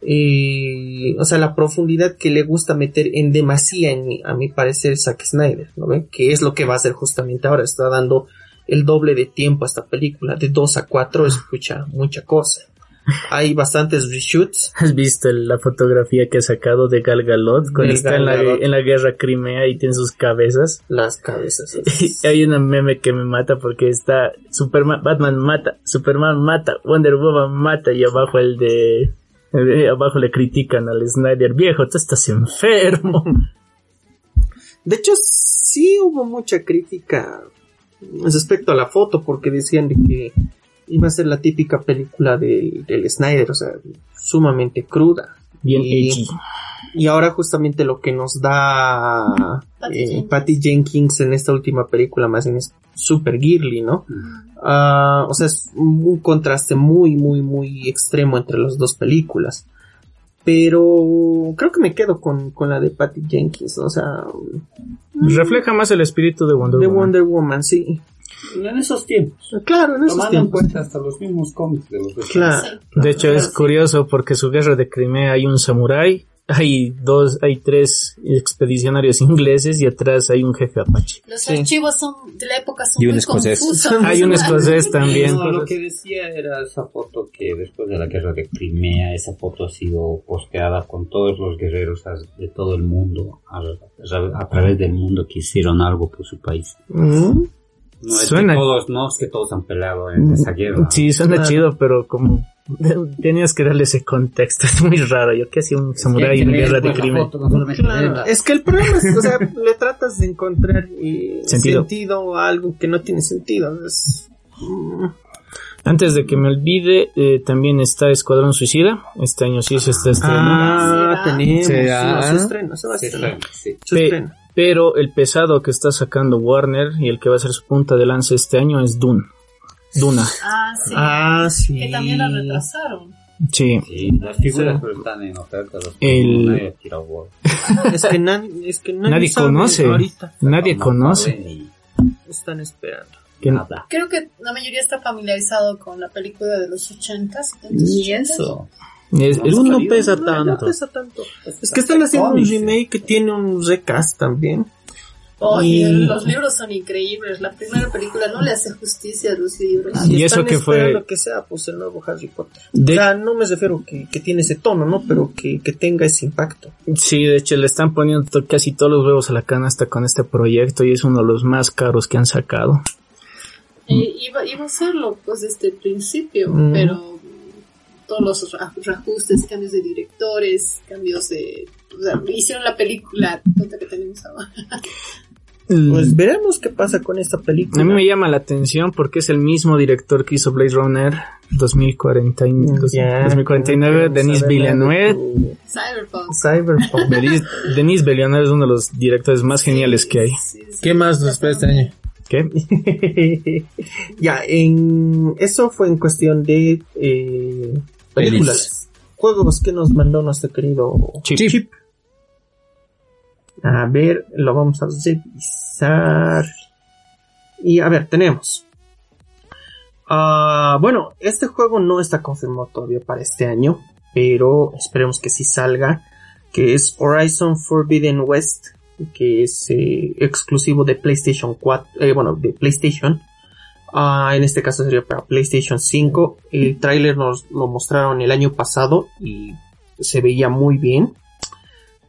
eh, o sea, la profundidad que le gusta meter en demasía, en a mi parecer, Zack Snyder, ¿no ven? Que es lo que va a hacer justamente ahora, está dando el doble de tiempo a esta película, de 2 a 4, escucha mucha cosa. Hay bastantes reshoots, ¿Has visto la fotografía que ha sacado de Gal Gadot cuando está Gal en la, en la guerra Crimea y tiene sus cabezas? [laughs] las cabezas. Y hay una meme que me mata porque está Superman, Batman mata, Superman mata, Wonder Woman mata y abajo el de... abajo le critican al Snyder, viejo, tú estás enfermo. [laughs] De hecho, sí hubo mucha crítica respecto a la foto, porque decían de que iba a ser la típica película del, del Snyder, o sea, sumamente cruda. Bien Y-. Y ahora justamente lo que nos da Patty eh, Jenkins. Patty Jenkins en esta última película más bien es super girly, ¿no? Ah, o sea, es un contraste muy, muy, muy extremo entre las dos películas. Pero creo que me quedo con, con la de Patty Jenkins, o sea, Refleja más el espíritu de Wonder de Woman. Wonder Woman, sí. En esos tiempos. Claro, en esos Tomando en cuenta hasta los mismos cómics de los dos. Claro. Sí. De hecho, es curioso porque su guerra de Crimea hay un samurái, hay dos, hay tres expedicionarios ingleses y atrás hay un jefe apache. Los Sí. archivos son de la época son Y un muy escocés. confusos. [laughs] Hay un escocés [laughs] también. No, lo que decía era esa foto que después de la guerra de Crimea, esa foto ha sido posteada con todos los guerreros de todo el mundo, a, a- a través del mundo que hicieron algo por su país. Mm. No es, Suena- que todos, no es que todos han peleado en esa guerra. Sí, suena Claro. chido, pero como [laughs] tenías que darle ese contexto, [laughs] es muy raro. Yo que hacía un samurái en guerra de Crimea. Claro, es que el problema es, o sea, [laughs] le tratas de encontrar eh, Sentido. sentido. a algo que no tiene sentido. Es- mm, Antes de que me olvide, eh, también está Escuadrón Suicida. Este año sí se está estrenando. Ah, tenemos. No, se estrena, se va a Sí, estrenar. sí. Se estrena. Pero el pesado que está sacando Warner y el que va a ser su punta de lanza este año es Dune. Duna. Ah, sí. Ah, sí. Que también la retrasaron. Sí. Sí, las figuras pero están en oferta. Los El- nadie ha tirado bola. [laughs] Es que, nan- es que nadie, Nadie sabe conoce. Ahorita Nadie No, no conoce. están esperando. Que- nada. Creo que la mayoría está familiarizado con la película de los 80 Ni eso. Es- No, es- no, no no, pesa No, tanto. no pesa tanto. Es que están haciendo un remake que tiene un recast también. Oye, Y- los libros son increíbles. La primera película no le hace justicia a los libros. Y eso están que fue- esperando que sea pues el nuevo Harry Potter. De- O sea, no me refiero que, que tiene ese tono, ¿no? Pero que, que tenga ese impacto. Sí, de hecho le están poniendo to- casi todos los huevos a la canasta con este proyecto y es uno de los más caros que han sacado. Eh, iba, iba a hacerlo pues desde el principio, Mm. pero todos los reajustes, cambios de directores, cambios de... o sea, hicieron la película tonta que tenemos ahora. Pues veremos qué pasa con esta película. A mí me llama la atención porque es el mismo director que hizo Blade Runner 2040 y- Ya, 2049, queremos Denis de Villeneuve. Cyberpunk. Cyberpunk. [laughs] Denis, Denis Villeneuve es uno de los directores más geniales que hay. Sí, sí. ¿Qué más nos espera este año? ¿Qué? [laughs] ya, en eso fue en cuestión de eh, películas. Juegos que nos mandó nuestro querido Chip. A ver, lo vamos a revisar. Y a ver, tenemos. Ah, bueno, este juego no está confirmado todavía para este año, pero esperemos que sí salga. Que es Horizon Forbidden West, que es eh, exclusivo de PlayStation 4, eh, bueno, de PlayStation. Ah, en este caso sería para PlayStation 5. El tráiler nos lo mostraron el año pasado y se veía muy bien.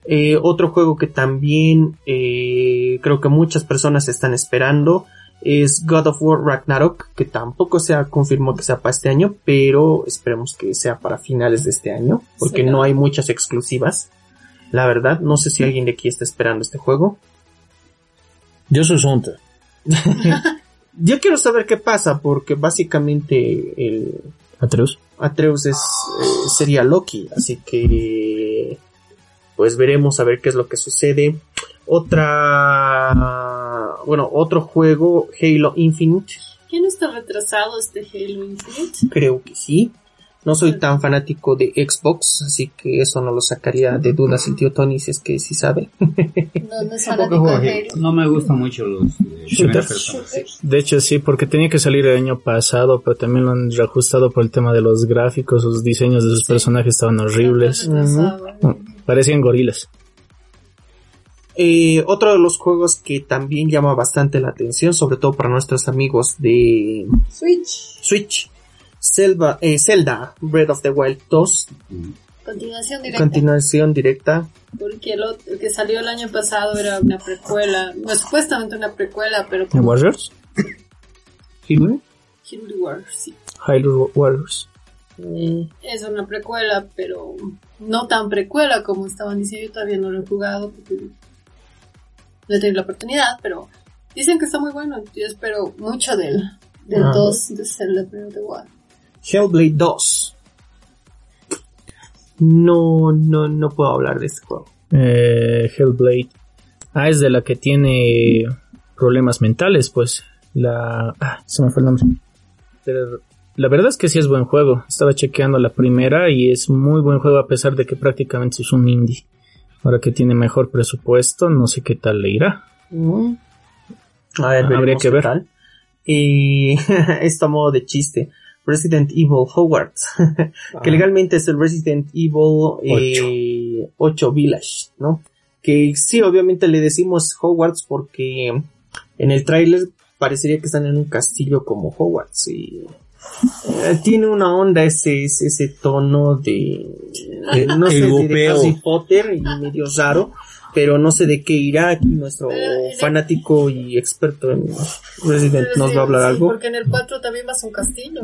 Eh, otro juego que también eh, creo que muchas personas están esperando es God of War Ragnarok, que tampoco se ha confirmado que sea para este año, pero esperemos que sea para finales de este año, porque Sí. no hay muchas exclusivas. La verdad, no sé si alguien de aquí está esperando este juego. Yo soy Sunta. [laughs] Yo quiero saber qué pasa, porque básicamente el, Atreus. Atreus es, eh, sería Loki, así que pues veremos a ver qué es lo que sucede. Otra, bueno, otro juego, Halo Infinite, ¿Quién está retrasado este Halo Infinite? creo que sí. No soy tan fanático de Xbox, así que eso no lo sacaría de dudas el tío Tony si es que sí sabe. No, no es [laughs] fanático de Halo. No me gustan mucho los Shooters. De hecho, sí, porque tenía que salir el año pasado, pero también lo han reajustado por el tema de los gráficos, los diseños de sus personajes estaban horribles. Parecían gorilas. Eh, otro de los juegos que también llama bastante la atención, sobre todo para nuestros amigos de Switch. Switch, Zelda, eh, Zelda Breath of the Wild 2, Continuación directa. continuación directa. porque el, otro- el que salió el año pasado era una precuela. No, supuestamente una precuela, pero ¿En como Warriors? ¿Halo? Hyrule Warriors, sí. Hyrule Warriors. Es una precuela, pero no tan precuela como estaban diciendo. Yo todavía no lo he jugado porque no he tenido la oportunidad, pero dicen que está muy bueno. Yo espero mucho del, del Ah. 2 de Zelda Breath of the Wild. Hellblade 2. No, no, no puedo hablar de este juego. Eh, Hellblade. Ah, es de la que tiene problemas mentales, pues. La... Ah, se me fue el nombre. Pero la verdad es que sí es buen juego. Estaba chequeando la primera y es muy buen juego a pesar de que prácticamente es un indie. Ahora que tiene mejor presupuesto, no sé qué tal le irá. A ver, Habría que ver. tal. Y [laughs] esto a modo de chiste. Resident Evil Hogwarts. [laughs] que legalmente es el Resident Evil eh, 8 Village, ¿no? Que sí, obviamente le decimos Hogwarts porque en el tráiler parecería que están en un castillo como Hogwarts y eh, tiene una onda ese, ese, ese tono de, de, no sé, de-. Harry Potter y medio raro, pero no sé de qué irá aquí nuestro Pero el- fanático y experto en Resident Pero nos va a hablar sí, algo. Porque en el 4 también vas a un castillo.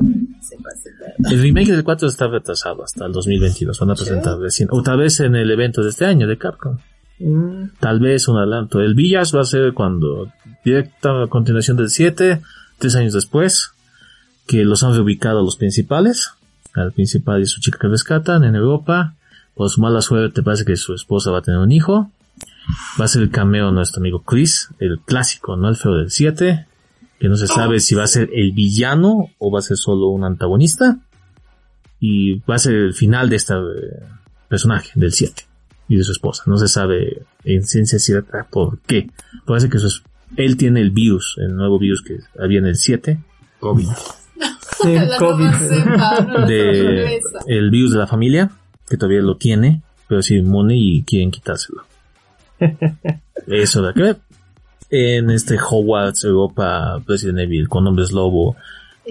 Pasa, El remake del 4 está retrasado hasta el 2022. Van a presentar recién. O tal vez en el evento de este año de Capcom. Mm, Tal vez un adelanto. El Village va a ser cuando directa a continuación del 7, tres años después, que los han reubicado los principales. Al principal y su chica que rescatan en Europa. Por su mala suerte parece que su esposa va a tener un hijo. Va a ser el cameo de nuestro amigo Chris, el clásico, no el feo del 7. Que no se sabe si va a ser el villano o va a ser solo un antagonista. Y va a ser el final de este eh, personaje del 7 y de su esposa. No se sabe en ciencia cierta por qué. Parece que eso es- él tiene el virus, el nuevo virus que había en el 7, COVID, [laughs] de, inglesa. el virus de la familia, que todavía lo tiene, pero es inmune y quieren quitárselo. [laughs] Eso da que ver. En este Hogwarts, Europa, Resident Evil, con hombres lobo,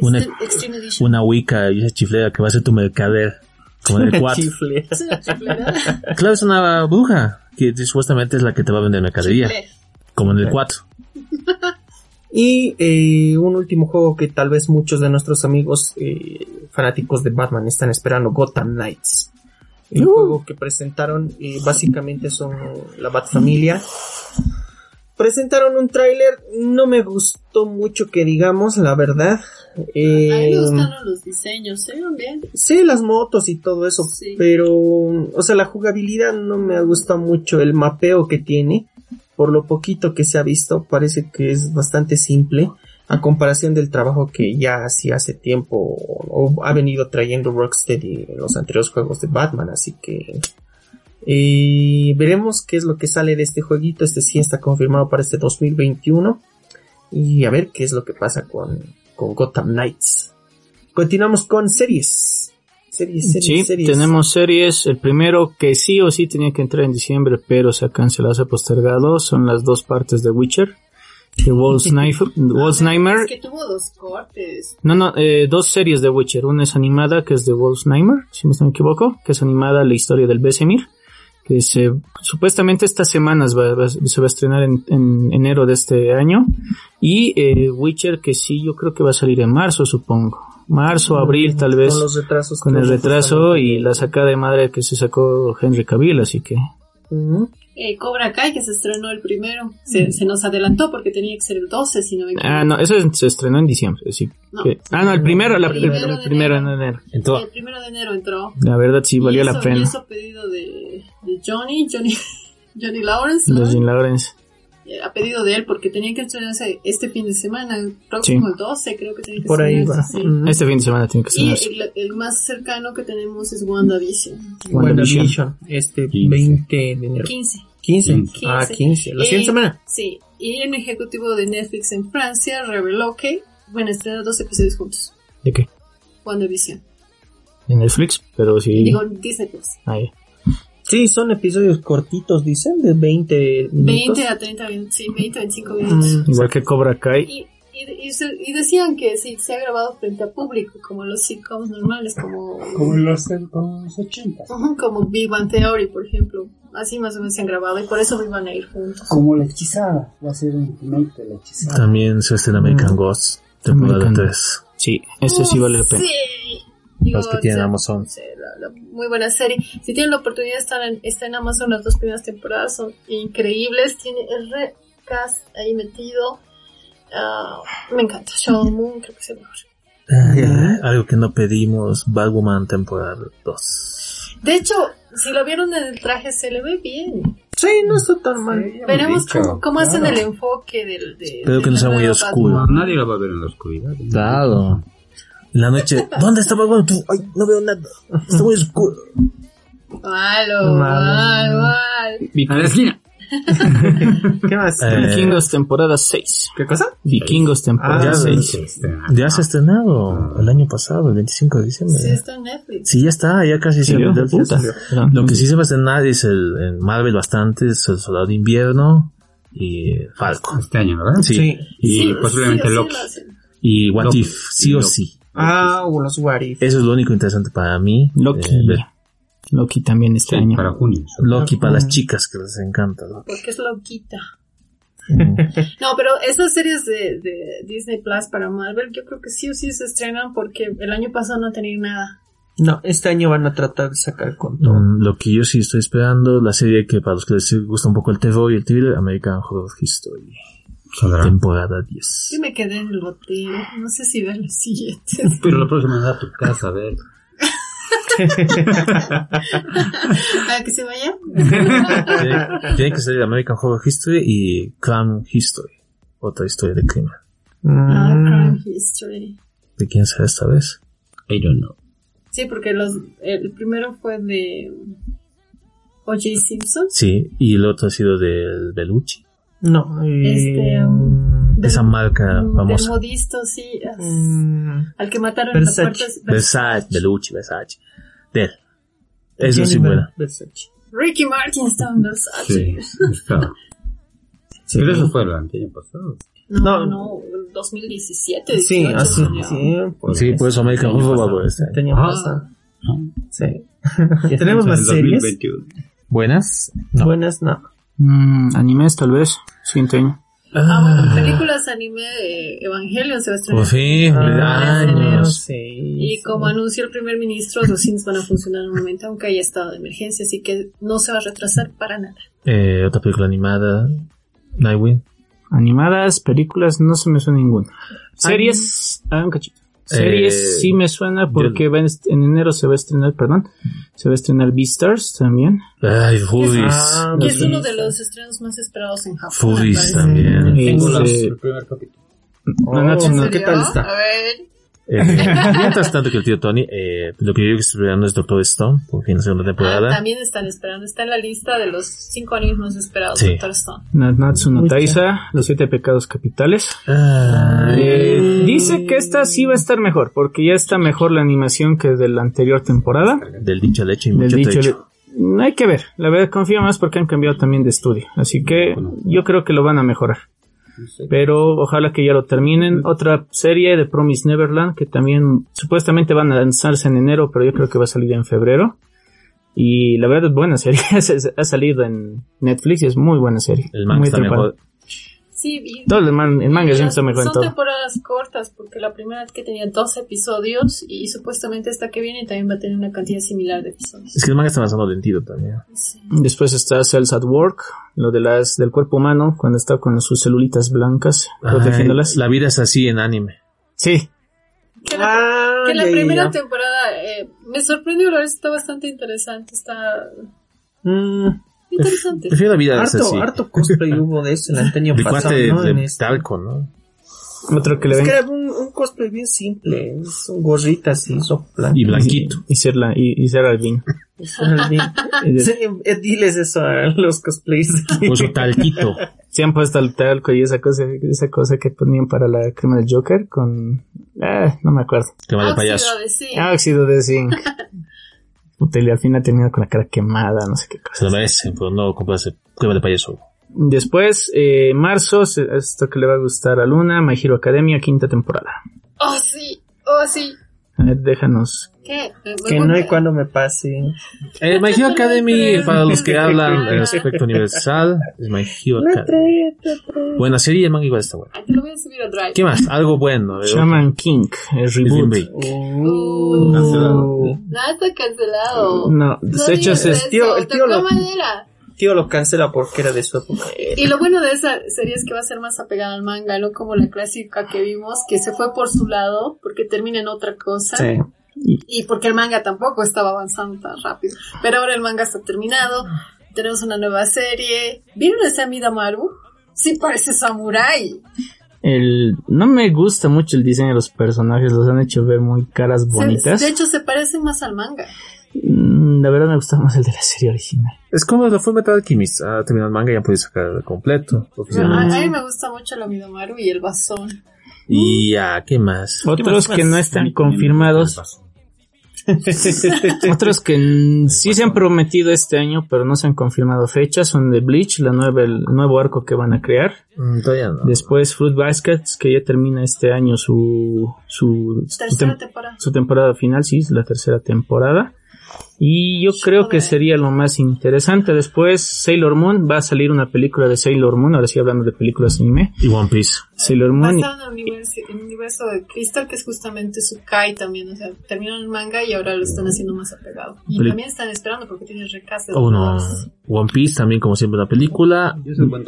una, Extreme Edition. una Wicca y esa chiflera que va a ser tu mercader, como en el 4. chifle. Es una chiflera. [laughs] Claro, es una bruja, que supuestamente es la que te va a vender mercadería. Como en el 4. [laughs] Y eh, un último juego que tal vez muchos de nuestros amigos eh, fanáticos de Batman están esperando, Gotham Knights. El juego que presentaron eh, básicamente son la Batfamilia. Presentaron un tráiler, no me gustó mucho que digamos, la verdad. A mí Eh, me gustaron los diseños, se bien. Sí, las motos y todo eso, Sí. pero, o sea, la jugabilidad no me gusta mucho, el mapeo que tiene, por lo poquito que se ha visto, parece que es bastante simple, a comparación del trabajo que ya hacía hace tiempo, o ha venido trayendo Rocksteady en los anteriores juegos de Batman, así que, eh, veremos qué es lo que sale de este jueguito, este sí está confirmado para este 2021, y a ver qué es lo que pasa con, con Gotham Knights. Continuamos con series. Series, series, Sí, series. tenemos series. El primero que sí o sí tenía que entrar en diciembre, pero se ha cancelado, se ha postergado, son las dos partes de Witcher. De Wolfsnifer- [laughs] Wolfsneimer. Es que tuvo dos cortes. No, no, eh, dos series de Witcher. Una es animada, que es de Wolfsneimer, si no me equivoco, que es animada la historia del Besemir, que se, supuestamente estas semanas va- va- se va a estrenar en, en enero de este año. Y eh, Witcher, que sí, yo creo que va a salir en marzo, supongo. Marzo, abril, tal vez. Con los retrasos. Con el retraso y la sacada de madre que se sacó Henry Cavill, así que... Eh, Cobra Kai, que se estrenó el primero, se, se nos adelantó porque tenía que ser el 12, si no me equivoco. Ah, no, eso se estrenó en diciembre, así No. Ah, no, el primero, la, Primero el, de primero en enero. enero. Entró. El primero de enero entró. La verdad sí, valió y la eso, pena. Y eso pedido de, de Johnny, Johnny, [laughs] Johnny Lawrence, ¿no? Jim Lawrence. Eh, a pedido de él, porque tenía que estrenarse este fin de semana, el próximo, el 12, creo que tenía que Por ahí va. sí. Este fin de semana tiene que Y estrenarse. el, el más cercano que tenemos es WandaVision, WandaVision. WandaVision, Este 15. 20 de enero. 15. 15. 15. Ah, 15. La siguiente Y- semana. Sí, y el ejecutivo de Netflix en Francia reveló que van a estrenar dos episodios juntos. ¿De qué? WandaVision. En Netflix, pero sí... Digo, Disney Plus. Ahí. Sí, son episodios cortitos, dicen, de 20 minutos. 20 a 30 minutos, sí, 20 a 25 minutos. Mm, Igual que Cobra Kai. Y, y, y, se- y decían que sí, se ha grabado frente a público, como los sitcoms normales, como, Como en los, como en los 80. Ujú, como Big Bang Theory, por ejemplo. Así más o menos se han grabado y por eso iban a ir juntos. Como la hechizada. Va a ser un remake de la hechizada. También se estrena American Ghost, temporada American 3. Sí, ese sí vale la pena. Sí. Digo, Los que tienen o sea, Amazon. sí, la- la- muy buena serie. Si tienen la oportunidad de estar en, está en Amazon, las dos primeras temporadas son increíbles. Tiene el recast ahí metido. Ah, me encanta. Shadow Moon, creo que es el mejor. Algo que no pedimos, Batwoman temporada 2. De hecho, si lo vieron en el traje, se le ve bien. Sí, no está tan mal. Veremos dicho, cómo, cómo hacen el enfoque del. De, Espero que no sea muy oscuro. Nadie la va a ver en la oscuridad. Claro. En la noche, ¿dónde está Batwoman? Tú, Ay, no veo nada. Está muy oscuro. Batman. Malo, mal, Malo. mal. A la esquina. ¿Qué más? Eh, Vikingos temporada 6. ¿Qué cosa? Vikingos temporada Ah, 6. Ya se ha estrenado el año pasado, el 25 de diciembre. Sí, está en Netflix. Sí, ya está, ya casi se vendió. puta. Pero- Lo que sí se va a estrenar es el, en Marvel bastante, es el Soldado de Invierno y Falcon. Este año, ¿verdad? Sí. Sí. Y Sí, posiblemente sí, sí Loki. Y What Loki. If, sí o Loki. sí. Ah, o los What If. Eso es lo único interesante para mí. Loki. Eh, ver. Loki también este año. Para junio. Loki para las chicas que les encanta. Loki. Porque es loquita. Mm. [laughs] No, pero esas series de, de Disney Plus para Marvel, yo creo que sí o sí se estrenan porque el año pasado no tenían nada. No, este año van a tratar de sacar con todo. Mm, lo que yo sí estoy esperando, la serie que para los que les gusta un poco el terror y el thriller, American Horror History. Saldrá. Temporada 10. Yo me quedé en el hotel. No sé si ver la siguiente. [laughs] Pero la próxima vez a tu casa, a ver. [laughs] ¿A que se vaya? Tiene, tiene que salir American Horror History y Crime History. Otra historia de crimen. Ah, Mm, Crime History. ¿De quién será esta vez? I don't know. Sí, porque los, el primero fue de O.J. Simpson. Sí, y el otro ha sido del Bellucci. No, eh, Este, um, Esa marca famosa. modisto, sí. es- mm, Al que mataron en Versace. puerta. es- Versace, Bellucci, Versace. De él. Eso sí, buena. Versace. Ricky Martin estaba en Versace. Sí, está. Sí. Pero eso fue el año pasado. No, No. no, 2017. Sí, 18 así, sí. pues, Sí, por eso American año Horror va pasado. por este año. Ah. Sí. [laughs] Tenemos más En series. 2021. ¿Buenas? No. Buenas, no. Mm, animes tal vez. Siguiente año. Ah, bueno, películas anime de Evangelion se va a estrenar. Por fin, Ah, años. sí, Y sí. como anunció el primer ministro, los cines van a funcionar normalmente, aunque haya estado de emergencia, así que no se va a retrasar para nada. Eh, otra película animada, Nightwing. Animadas, películas, no se me suena ninguna. Series, ah, un cachito. Series Eh, sí me suena porque va en, enero se va a estrenar, perdón, se va a estrenar Beastars también. Ay, Foodies. Ah, es uno de los estrenos más esperados en Japón. Foodies también. Tengo Este, el primer capítulo. no, no, Oh, no, ¿En ¿Qué tal está? A ver. Eh, [laughs] mientras tanto que el tío Tony, eh, lo que yo estoy esperando es Doctor Stone, por fin la segunda Ah, temporada. también están esperando. Está en la lista de los cinco animes más esperados Sí. de Doctor Stone. Natsu no Taisa, Los Siete Pecados Capitales. Ay, Eh, dice que esta sí va a estar mejor, porque ya está mejor la animación que de la anterior temporada. del dicho al hecho y Del mucho dicho, trecho. le- hay que ver, la verdad confío más porque han cambiado también de estudio, así que yo creo que lo van a mejorar. Pero ojalá que ya lo terminen. Otra serie de Promise Neverland que también supuestamente van a lanzarse en enero, pero yo creo que va a salir en febrero. Y la verdad es buena serie, [laughs] ha salido en Netflix y es muy buena serie. El manga Muy está mejor. Sí, y Todo el, man- el manga siempre está mejor en son todo. temporadas cortas, porque la primera que tenía 12 episodios y supuestamente esta que viene también va a tener una cantidad similar de episodios. Es que el manga está avanzando lentido también. Sí. Después está Cells at Work, lo de las del cuerpo humano, cuando está con sus celulitas blancas, protegiéndolas. La vida es así en anime. Sí, Que la, Ah, que la ya, primera ya. temporada eh, me sorprendió, la verdad está bastante interesante, está Mm, interesante. Prefiero la vida es harto, así. harto cosplay [laughs] hubo de eso el año De pasado, cuate ¿no? de En este. talco, ¿no? otro que le Es ven. que era un, un cosplay bien simple, es un gorrita así. Y blanquito. Y ser, la, y, y ser albino. [laughs] Sí, eh, diles eso a los cosplays. Con su talquito. [laughs] Se han puesto el talco y esa cosa, esa cosa que ponían para la crema del Joker con... Ah, no me acuerdo. Tema de payaso. Óxido de zinc. Ah, óxido de zinc. Puta, y al final termina con la cara quemada, no sé qué Se cosa. lo merecen, pero no comprarse cueva de payaso. Después, eh, marzo, se- esto que le va a gustar a Luna, My Hero Academia, quinta temporada. Oh, sí, oh, sí. A ver, déjanos. ¿Qué? Me- Que no hay cuando me pase. Eh, My Hero Academy, para los que hablan en aspecto universal, es My Hero Academy. Buena serie, el manga igual está bueno. Te lo voy a subir a Drive. ¿Qué más? Algo bueno. eh, Shaman King, el reboot. Break. Uh, Cancelado. nada está cancelado. No, No de hecho, eso, tío, el tío lo- madera. Tío lo cancela porque era de su época. Y lo bueno de esa serie es que va a ser más apegada al manga, no como la clásica que vimos, que se fue por su lado porque termina en otra cosa. Sí. Y porque el manga tampoco estaba avanzando tan rápido. Pero ahora el manga está terminado. Tenemos una nueva serie. ¿Vieron ese Amida Maru? Sí parece samurai. el, no me gusta mucho el diseño de los personajes, los han hecho ver muy caras Se- bonitas. de hecho, se parecen más al manga. Mm, La verdad me gusta más el de la serie original. Es como lo fue Metal Alchemist. Ha terminado el manga y ya puede sacar completo. A, mí me gusta mucho el Amida Maru y el Basón. Y ya, ¿qué más? Otros que no están confirmados, [laughs] otros que sí se han prometido este año, pero no se han confirmado fechas, son de Bleach, la nueva, el nuevo arco que van a crear. Mm, Todavía no. Después Fruit Baskets, que ya termina este año su, su, su, Tercera tem- temporada. su temporada final, sí, es la tercera temporada. Y yo creo que sería lo más interesante. Después Sailor Moon, va a salir una película de Sailor Moon, ahora sí hablando de películas anime. Y One Piece. Sailor Va a Moon. estar en el universo, en el universo de Crystal, que es justamente su Kai también. O sea, terminaron el manga y ahora lo están haciendo más apegado. Y también están esperando porque tiene recast Oh, no. One Piece también, como siempre, una película.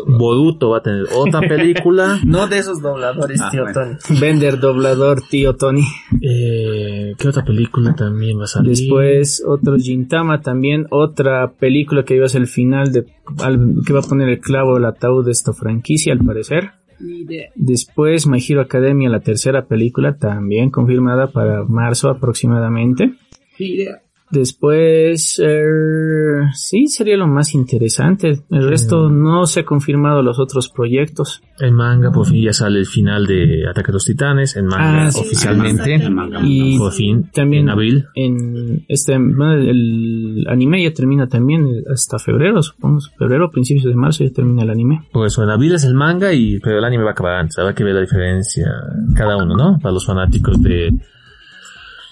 Boruto va a tener otra película. [laughs] No de esos dobladores, Ah, tío bueno. Tony. Vender doblador, tío Tony. Eh, ¿Qué otra película también va a salir? Después otro Gintama también, otra película que iba a ser el final de al- que va a poner el clavo al ataúd de esta franquicia al parecer. Después My Hero Academia, la tercera película también confirmada para marzo aproximadamente. Después, er, sí, sería lo más interesante. El resto no se ha confirmado los otros proyectos. En manga, por fin ya sale el final de Ataque a los Titanes. En manga, Ah, sí. oficialmente. El manga. Y Por fin, también en abril. en este el anime ya termina también eh, hasta febrero, supongo, febrero, principios de marzo ya termina el anime. Por eso, en abril es el manga, y pero el anime va a acabar antes. Habrá que ver la diferencia cada uno, ¿no? Para los fanáticos de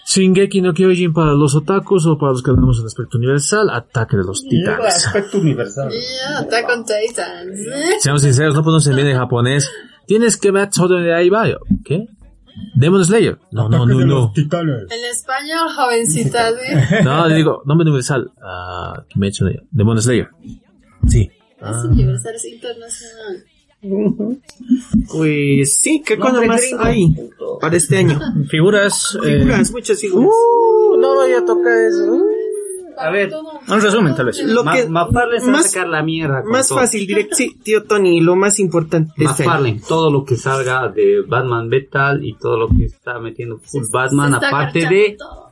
Shingeki no Kyojin para los otakus o para los que tenemos el aspecto universal, Ataque de los Titanes. aspecto universal. Yeah, Attack on Titans. Seamos sinceros, no pronuncian bien en japonés. Tienes que ver todo de ahí va. ¿Qué? Demon Slayer. No, no, no, de no. los titanes. En español, jovencita, ¿sí? No, le digo, nombre universal. Ah, Yaiba. Demon Slayer. Sí. Es universal, es internacional. Pues sí, ¿qué cosa más gringo. hay para este año? Figuras. eh, muchas figuras. no vaya a tocar eso. A ver, un resumen, tal vez. Lo Ma- que McFarlane se va a más- sacar la mierda. con Más todo. fácil, directo. Sí, tío Tony, lo más importante. McFarlane, todo lo que salga de Batman Metal y todo lo que está metiendo full Batman, aparte de todo.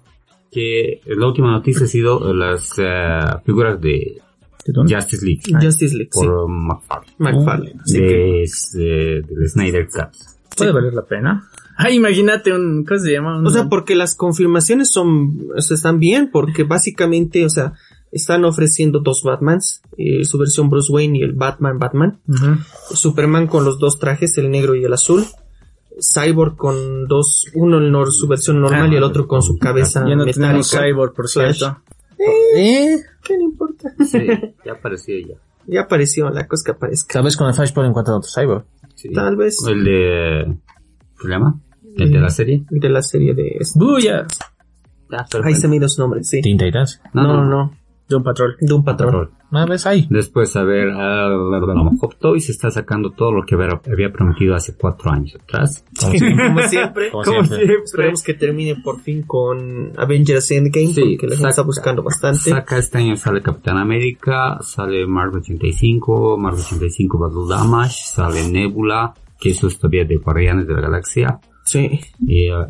que la última noticia ha sido las eh, figuras de Justice League Justice League, sí. por McFarlane. McFarlane. Así que De, eh, del Snyder Cut. Puede valer la pena. Ah, imagínate un. ¿Cómo se llama? Un- O sea, porque las confirmaciones son, o sea, están bien, porque básicamente, o sea, están ofreciendo dos Batmans, eh, su versión Bruce Wayne y el Batman Batman. Superman con los dos trajes, el negro y el azul, Cyborg con dos, uno en nor- su versión normal y el otro con su cabeza Ya no metálica. tenemos Cyborg, por Flash. cierto. ¿Eh? ¿Qué le importa? Sí, [laughs] ya apareció ya. Ya apareció, la cosa que aparezca. Tal vez con el Flash pueden encontrar otro cyber. Sí. Tal vez El de... ¿Qué se llama? El de la serie. de la serie de... ¡Buya! Ya, Ahí se me dio su nombre, sí. Teen Titans. No, no, no. De un patrol. De un patrón. Ah, ves ahí. Después, a ver, uh, Hot Toys está sacando todo lo que había prometido hace cuatro años atrás. Como siempre. Como siempre. Como Como siempre. siempre. Esperemos que termine por fin con Avengers Endgame, Sí, porque la gente está buscando bastante. Saca este año sale Capitán América, sale Marvel 85, Marvel 85 Battle Damage, sale Nebula, que eso es todavía de Guardianes de la Galaxia. Sí. Y uh,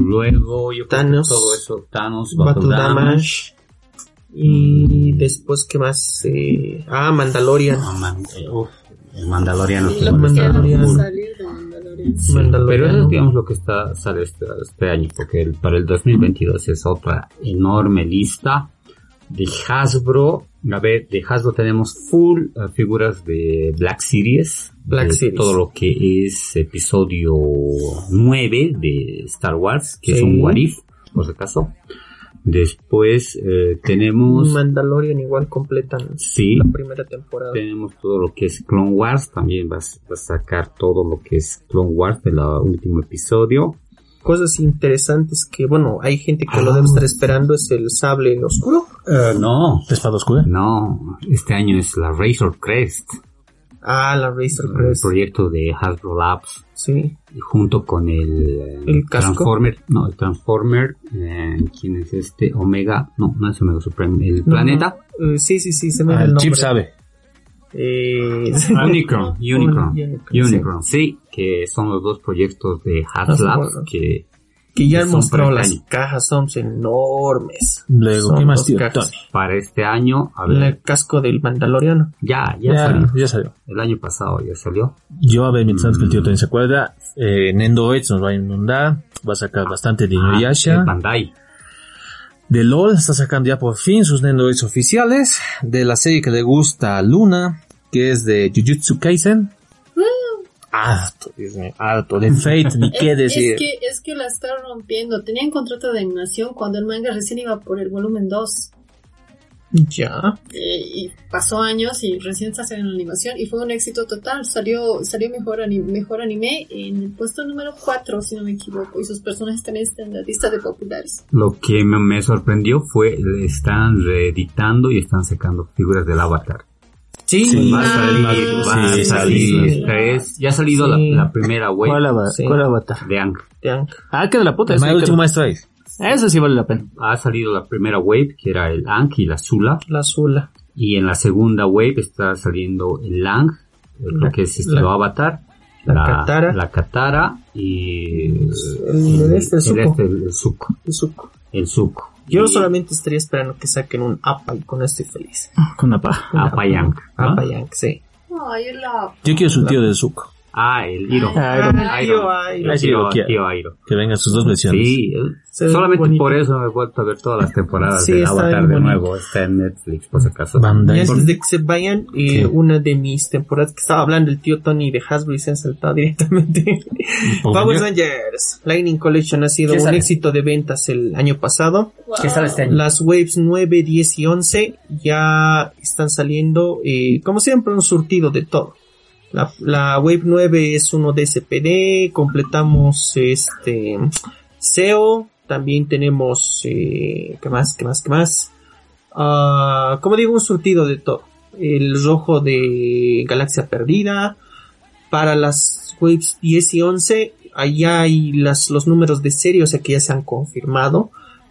luego yo creo que Thanos. todo eso, Thanos, Battle, Battle Damage, Damage. Y después, ¿qué más? Eh, ah, Mandalorian. ah, man- eh, uf, el Mandaloriano. Y que lo Mandalorian. Mandalorian. Sí, Mandaloriano. pero eso es, digamos lo que está sale este, este año, porque el- para el 2022 es otra enorme lista de Hasbro. A ver, de Hasbro tenemos full eh, figuras de Black Series, Black de Series. todo lo que es episodio 9 de Star Wars, que es Sí. un What If, por si acaso. Después eh, tenemos, Mandalorian igual completan sí, la primera temporada. tenemos todo lo que es Clone Wars, también vas, vas a sacar todo lo que es Clone Wars del último episodio. Cosas interesantes que, bueno, hay gente que Ah. lo debe estar esperando, es el sable oscuro. Eh, no, ¿De espada oscura? no, este año es la Razor Crest, Ah, la Razor el Crest. proyecto de Hasbro Labs, Sí. y junto con el, eh, ¿El casco? Transformer, no, el Transformer, eh, ¿quién es este? Omega, no, no es Omega Supreme, el planeta, Eh, sí, sí, sí, se me Ah, da el el nombre. chip sabe. Eh, [laughs] [laughs] Unicron, Unicron, Unicron, Unicron, sí, que son los dos proyectos de Hasbro. que que ya han Son mostrado para las año. cajas, son enormes. Luego, Son ¿qué más, tío? para este año, a ver, El casco del Mandaloriano. ya, ya, Ya, salió, ya salió. el año pasado ya salió, Yo, a ver, mientras que el tío Tony se acuerda, eh, Nendo Edge nos va a inundar, va a sacar bastante de Ah, Inuyasha. el Bandai, De LOL está sacando ya por fin sus Nendo Edge oficiales. De la serie que le gusta a Luna, que es de Jujutsu Kaisen. Harto, Dios mío, harto. De Fate, ni [laughs] qué Es, decir. es que, es que la está rompiendo. Tenían contrato de animación cuando el manga recién iba por el volumen 2. Ya. Eh, y pasó años y recién está haciendo la animación y fue un éxito total. Salió salió mejor, ani- mejor anime en el puesto número 4, si no me equivoco. Y sus personajes también están en la lista de populares. Lo que me, me sorprendió fue están reeditando y están sacando figuras del Avatar. Sí. Va a Ah, salir, va a sí, salir sí. tres. Ya ha salido la, Sí. la primera wave ¿Cuál, Sí. cuál avatar? de Ang. Ya. Ah, que de la puta. El último maestro ahí. Eso sí vale la pena. Ha salido la primera wave que era el Ang y la Zula. La Zula. Y en la segunda wave está saliendo el Lang, creo La- que es estilo la- Avatar. la Katara. La Katara y El- este, el Zuko. este, el Zuko. El Zuko. El Zuko. Yo Y solamente estaría esperando que saquen un Appa y con esto estoy feliz. Con una paja. Appa Yang, ¿no? Appa Yang, sí. Ay, la... Yo quiero su tío del Zuko. Ah, el Iro. Ah, Iron. Ah. Que vengan sus dos versiones. Sí, Se solamente bonito. por eso me he vuelto a ver todas las temporadas Sí, de Avatar de nuevo. Está en Netflix, por si acaso. Bandai. Y antes de que se vayan, eh, una de mis temporadas que estaba hablando el tío Tony de Hasbro y se han saltado directamente. [laughs] Power Rangers Lightning Collection ha sido ¿Qué un sale? éxito de ventas el año pasado. ¿Qué sale este año? Las waves 9, 10 y 11 ya están saliendo, eh, como siempre, un surtido de todo. La, la wave 9 es uno de SPD, completamos este SEO, también tenemos, eh, ¿qué más? ¿Qué más? ¿Qué más? Ah, como digo, un surtido de todo. El rojo de Galaxia Perdida. Para las waves 10 y 11, allá hay las, los números de serie, o sea que ya se han confirmado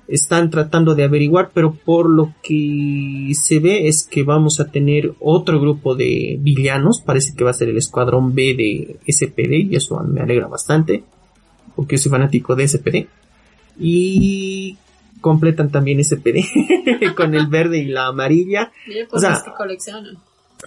están tratando de averiguar, pero por lo que se ve es que vamos a tener otro grupo de villanos, parece que va a ser el escuadrón B de SPD y eso me alegra bastante, porque soy fanático de SPD. Y completan también SPD [laughs] con el verde y la amarilla. Bien, O pues sea, es que coleccionan.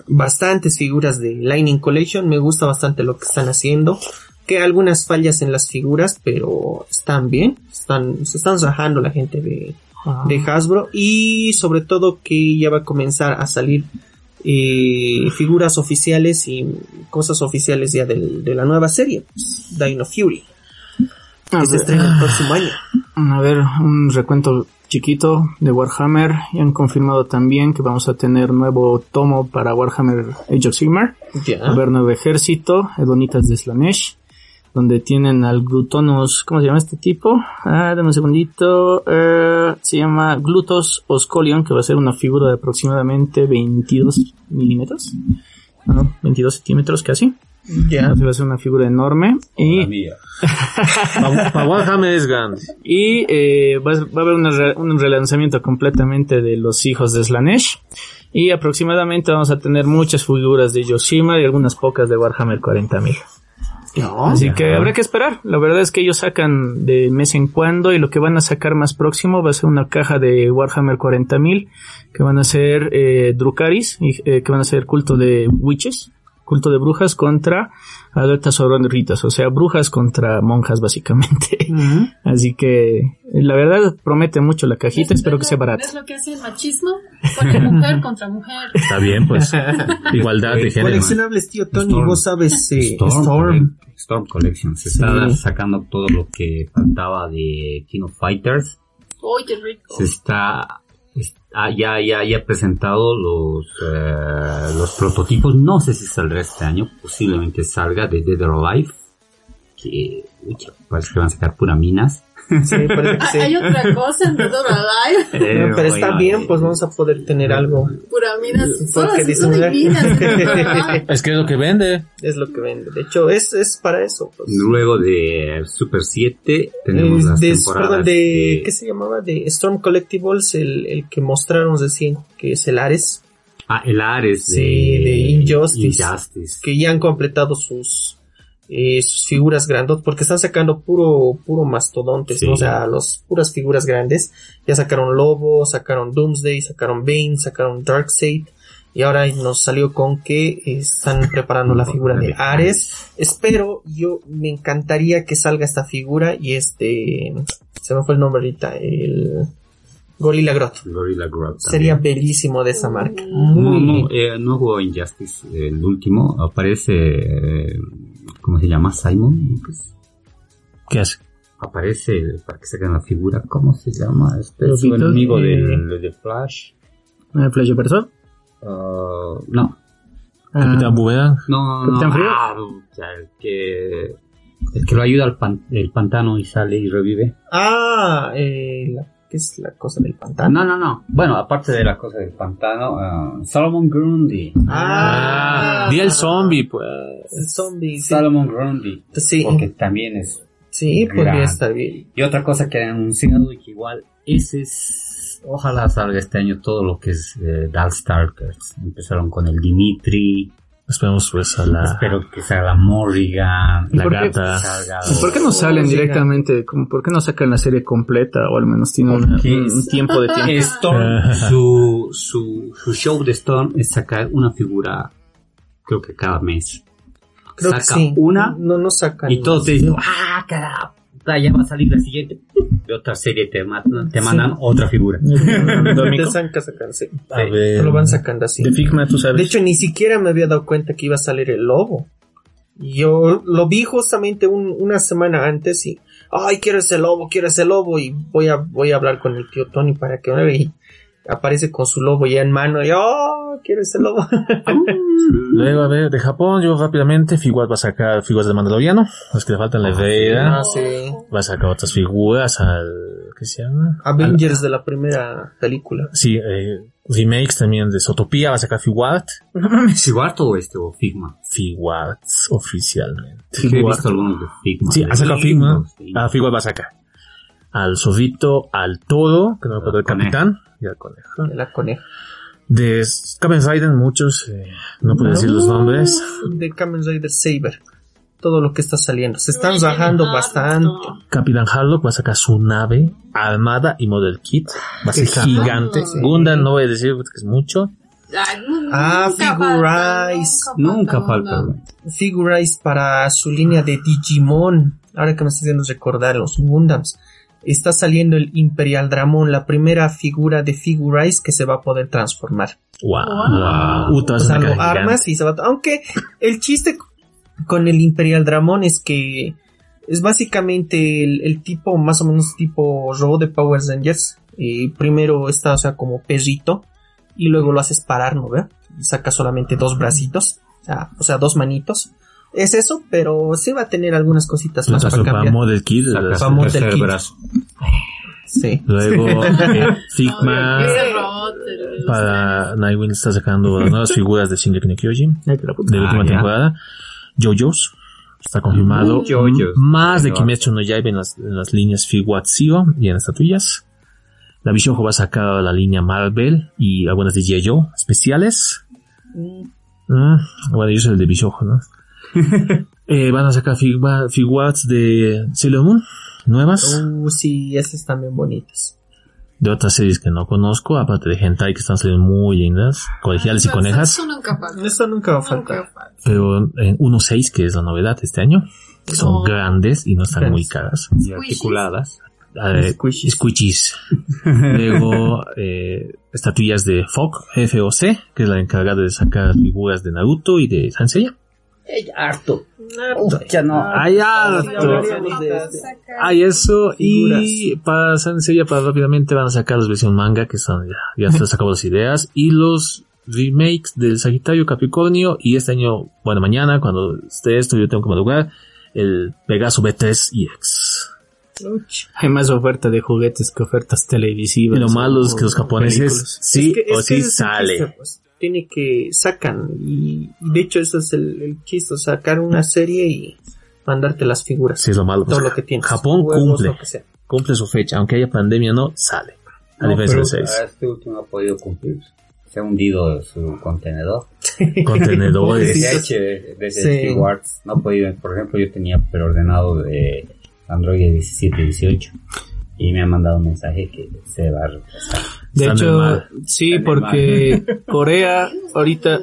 bastantes figuras de Lightning Collection. Me gusta bastante lo que están haciendo. Que algunas fallas en las figuras, pero están bien. Están, se están rajando la gente de, de Hasbro. Y sobre todo que ya va a comenzar a salir eh, figuras oficiales y cosas oficiales ya del- de la nueva serie. pues, Dino Fury. A Que se ver, estrena el próximo año. A ver, un recuento chiquito de Warhammer. Y han confirmado también que vamos a tener nuevo tomo para Warhammer Age of Sigmar. Ya. A ver, nuevo ejército, Edonitas de Slanesh. Donde tienen al Glutonus, ¿cómo se llama este tipo? Ah, dame un segundito. Eh, se llama Glutos Oscolion, que va a ser una figura de aproximadamente 22 milímetros. Ah, No, 22 centímetros casi. Ya. Va a ser una figura enorme. Y [laughs] es grande. y eh, va, va a haber una re- un relanzamiento completamente de los hijos de Slanesh. Y aproximadamente vamos a tener muchas figuras de Yoshima y algunas pocas de Warhammer 40.000. Así que habrá que esperar. La verdad es que ellos sacan de mes en cuando y lo que van a sacar más próximo va a ser una caja de Warhammer 40.000 que van a ser eh, Drukaris, y, eh, que van a ser culto de witches, culto de brujas contra adeptas horroritas, o sea, brujas contra monjas básicamente. [laughs] Así que la verdad promete mucho la cajita, espero que sea barata. ¿Ves lo que hace el machismo? Pone mujer [laughs] contra mujer. Está bien, pues. [laughs] Igualdad de género. Coleccionables, tío Tony, Storm. vos sabes, eh, Storm, Storm. Collec- Storm Collection. Se está Sí. sacando todo lo que faltaba de King of Fighters. ¡Uy, qué rico! Se está, está- ya, ya, ya presentado los, eh, los prototipos. No sé si saldrá este año. Posiblemente salga de Dead or Alive. Que, uy, parece que van a sacar pura minas. Sí, parece [laughs] que sí. Hay otra cosa en The Dog Alive. Pero, pero está bien, eh, pues vamos a poder tener algo. Pura minas. Son Porque son divinas. [laughs] Es que es lo que vende. Es lo que vende. De hecho, es, es para eso. Pues. Luego de Super 7 tenemos Es las de, temporadas perdón, de, de- ¿qué se llamaba? De Storm Collectibles, el, el que mostraron recién, que es el Ares, Ah, el Ares de, Sí, de Injustice. Injustice. que ya han completado sus, eh, sus figuras grandes, porque están sacando puro, puro mastodontes, Sí. ¿no? o sea, los, puras figuras grandes. Ya sacaron Lobo, sacaron Doomsday, sacaron Bane, sacaron Darkseid. Y ahora nos salió con que están preparando la [laughs] figura de Ares. Espero, yo me encantaría que salga esta figura y este, se me fue el nombre ahorita, el Gorilla Grodd. Gorilla Grodd Sería bellísimo de esa marca. No, Muy no, eh, no jugó Injustice, el último. Aparece, eh, ¿cómo se llama? Simon. Pues, ¿Qué hace? aparece para que saquen la figura. ¿Cómo se llama? Este es un enemigo eh, del, de Flash. ¿Eh, Flash Persona? Ah, no, Ah, Capitán Boomerang. no, no. ¿Capitán Frío? Ah, ya, el que, el que lo ayuda al pan- el pantano y sale y revive. Ah, eh, la- ¿qué es la cosa del pantano? No, no, no. Bueno, aparte de la cosa del pantano, ah, Solomon Grundy. Ah, Di el zombie, pues. el zombie. Sí, Solomon Grundy. sí, Porque también es sí, podría Gran. estar bien. Y otra cosa que han anunciado y que igual ese es, ojalá salga este año todo lo que es eh, Darkstalkers. Empezaron con el Dimitri, Esperemos pues a la, espero que salga la Morrigan, la por qué? gata. salga ¿Y ¿Por qué no salen directamente? Como, ¿Por qué no sacan la serie completa? O al menos tienen un, tiempo de [laughs] tiempo. Storm, [laughs] su, su, su show de Storm es sacar una figura, creo que cada mes. Creo que saca sí. una No, no sacan. y todos te dicen, ¡ah, carajo! Ya va a salir la siguiente. De otra serie te, mandan- te mandan otra figura. [laughs] Te sacan, sí. A Sí, ver. te lo van sacando así. De Figma, tú sabes. De hecho, ni siquiera me había dado cuenta que iba a salir el lobo. Yo lo vi justamente un- una semana antes y, ay, quiero ese lobo, quiero ese lobo y voy a, voy a hablar con el tío Tony para que me aparece con su lobo ya en mano y, oh, quiero ese lobo. [laughs] Luego, a ver, de Japón, yo rápidamente, Figuat va a sacar figuras de Mandaloriano, las que le faltan la Herrera. Ah, sí. Va a sacar otras figuras al, ¿qué se llama? Avengers de la primera película. Sí, eh, remakes también de Sotopia, va a sacar Figuat. ¿Es igual todo este o Figma? Figuat, oficialmente. Que he visto algunos de Figma. Sí, ha sacado Figma. Lindos, sí. A Figuat va a sacar. Al zorrito, al toro, que no me acuerdo del Al conejo. Y al conejo. De la coneja. De Kamen Rider, muchos, eh, no puedo decir los nombres. De Kamen Rider Saber. Todo lo que está saliendo. Se están qué bastante. Capitán Harlock va a sacar su nave armada y model kit. Va a ser Exacto. gigante. Sí. Gundam no voy a decir porque es mucho. Ay, Ah, Figurize. Nunca falta. Figurize para su línea de Digimon. Ahora que me estoy haciendo recordar los Gundams. Está saliendo el Imperial Dramon, la primera figura de Figurize que se va a poder transformar. Wow. Wow. O sea, caja armas y se va a... Aunque el chiste con el Imperial Dramon es que es básicamente el, el tipo, más o menos tipo robot de Power Rangers. Y primero está, o sea, como perrito. Y luego lo haces parar, ¿no ve? Saca solamente dos bracitos. o sea, dos manitos. Es eso, pero sí va a tener algunas cositas más para cambiar. model kit. Las- el Model Kit. brazo. Sí. Luego, [laughs] eh, el- Para Nightwing está sacando las [laughs] nuevas figuras de Shingeki no Kyojin. La. De la última Ah, temporada. JoJo's. Está confirmado. Mm, JoJo's. Más de Kimetsu no Yaiba en las, en las líneas Figuat Zero y en estatuillas. La Bishojo va a sacar la línea Marvel y algunas de G.I. Joe especiales. Mm, bueno, yo soy el de Bishojo, ¿no? [laughs] Eh, van a sacar figua- figuats de Sailor Moon, nuevas, Uh, sí, esas también bonitas. de otras series que no conozco, aparte de Hentai que están saliendo muy lindas, colegiales y conejas, Eso nunca falta. Eso nunca va a faltar. falta. pero en 1.6 que es la novedad este año, que son No. grandes y no están muy caras. Y articuladas. Eh, Squishies. squishies. [laughs] Luego, eh, estatuillas de FOC, FOC, que es la encargada de sacar figuras de Naruto y de Sanseiya. Harto. ya no. Hay harto. Hay eso y para Sanseiya, para rápidamente van a sacar las versión manga que son ya, ya se sacamos las ideas y los remakes del Sagitario Capricornio y este año, bueno, mañana cuando esté esto yo tengo que madrugar el Pegaso B3 EX. Hay más oferta de juguetes que ofertas televisivas. Y lo malo es que los japoneses películas. sí Es que- es o sí sale. pues. Tiene que sacan y, de hecho eso es el, el chiste, sacar una serie y mandarte las figuras. Sí, es lo malo. Todo pues, lo que tienes. Japón Juegos, cumple. lo que sea. Cumple su fecha, aunque haya pandemia no, sale. A No, diferencia pero del 6. Este último ha podido cumplir. Se ha hundido su contenedor. [laughs] Contenedores. Desde, desde Sí. No ha podido. Por ejemplo, yo tenía preordenado de Android 17 18 y me han mandado un mensaje que se va a retrasar. De Están hecho, mal. sí, Están porque [laughs] [laughs] Corea ahorita.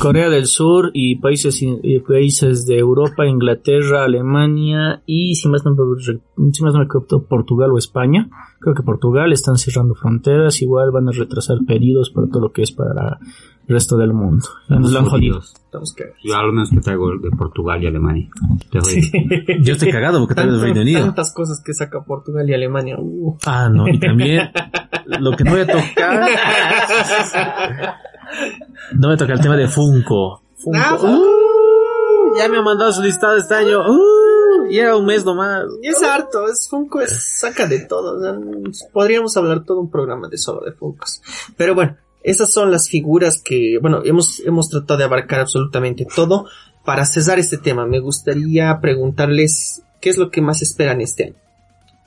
Corea del Sur y países y países de Europa, Inglaterra, Alemania y si más no me, si más no me Portugal o España. Creo que Portugal están cerrando fronteras, igual van a retrasar pedidos para todo lo que es para resto del mundo. Nos lo han jodido. Yo al menos que traigo de Portugal y Alemania. Te jodí. [laughs] Yo estoy cagado porque traigo del Reino Unido. Tantas cosas que saca Portugal y Alemania. Uh. Ah, no, y también lo que no voy a tocar. [laughs] No voy a tocar el tema de Funko. Funko. Ah, Uh, ya me han mandado su listado este año. Uh, y era un mes nomás. Y es harto, es Funko, es, saca de todo. o sea, podríamos hablar todo un programa de solo de Funkos. Pero bueno, esas son las figuras que, bueno, hemos, hemos tratado de abarcar absolutamente todo. Para cesar este tema, me gustaría preguntarles qué es lo que más esperan este año.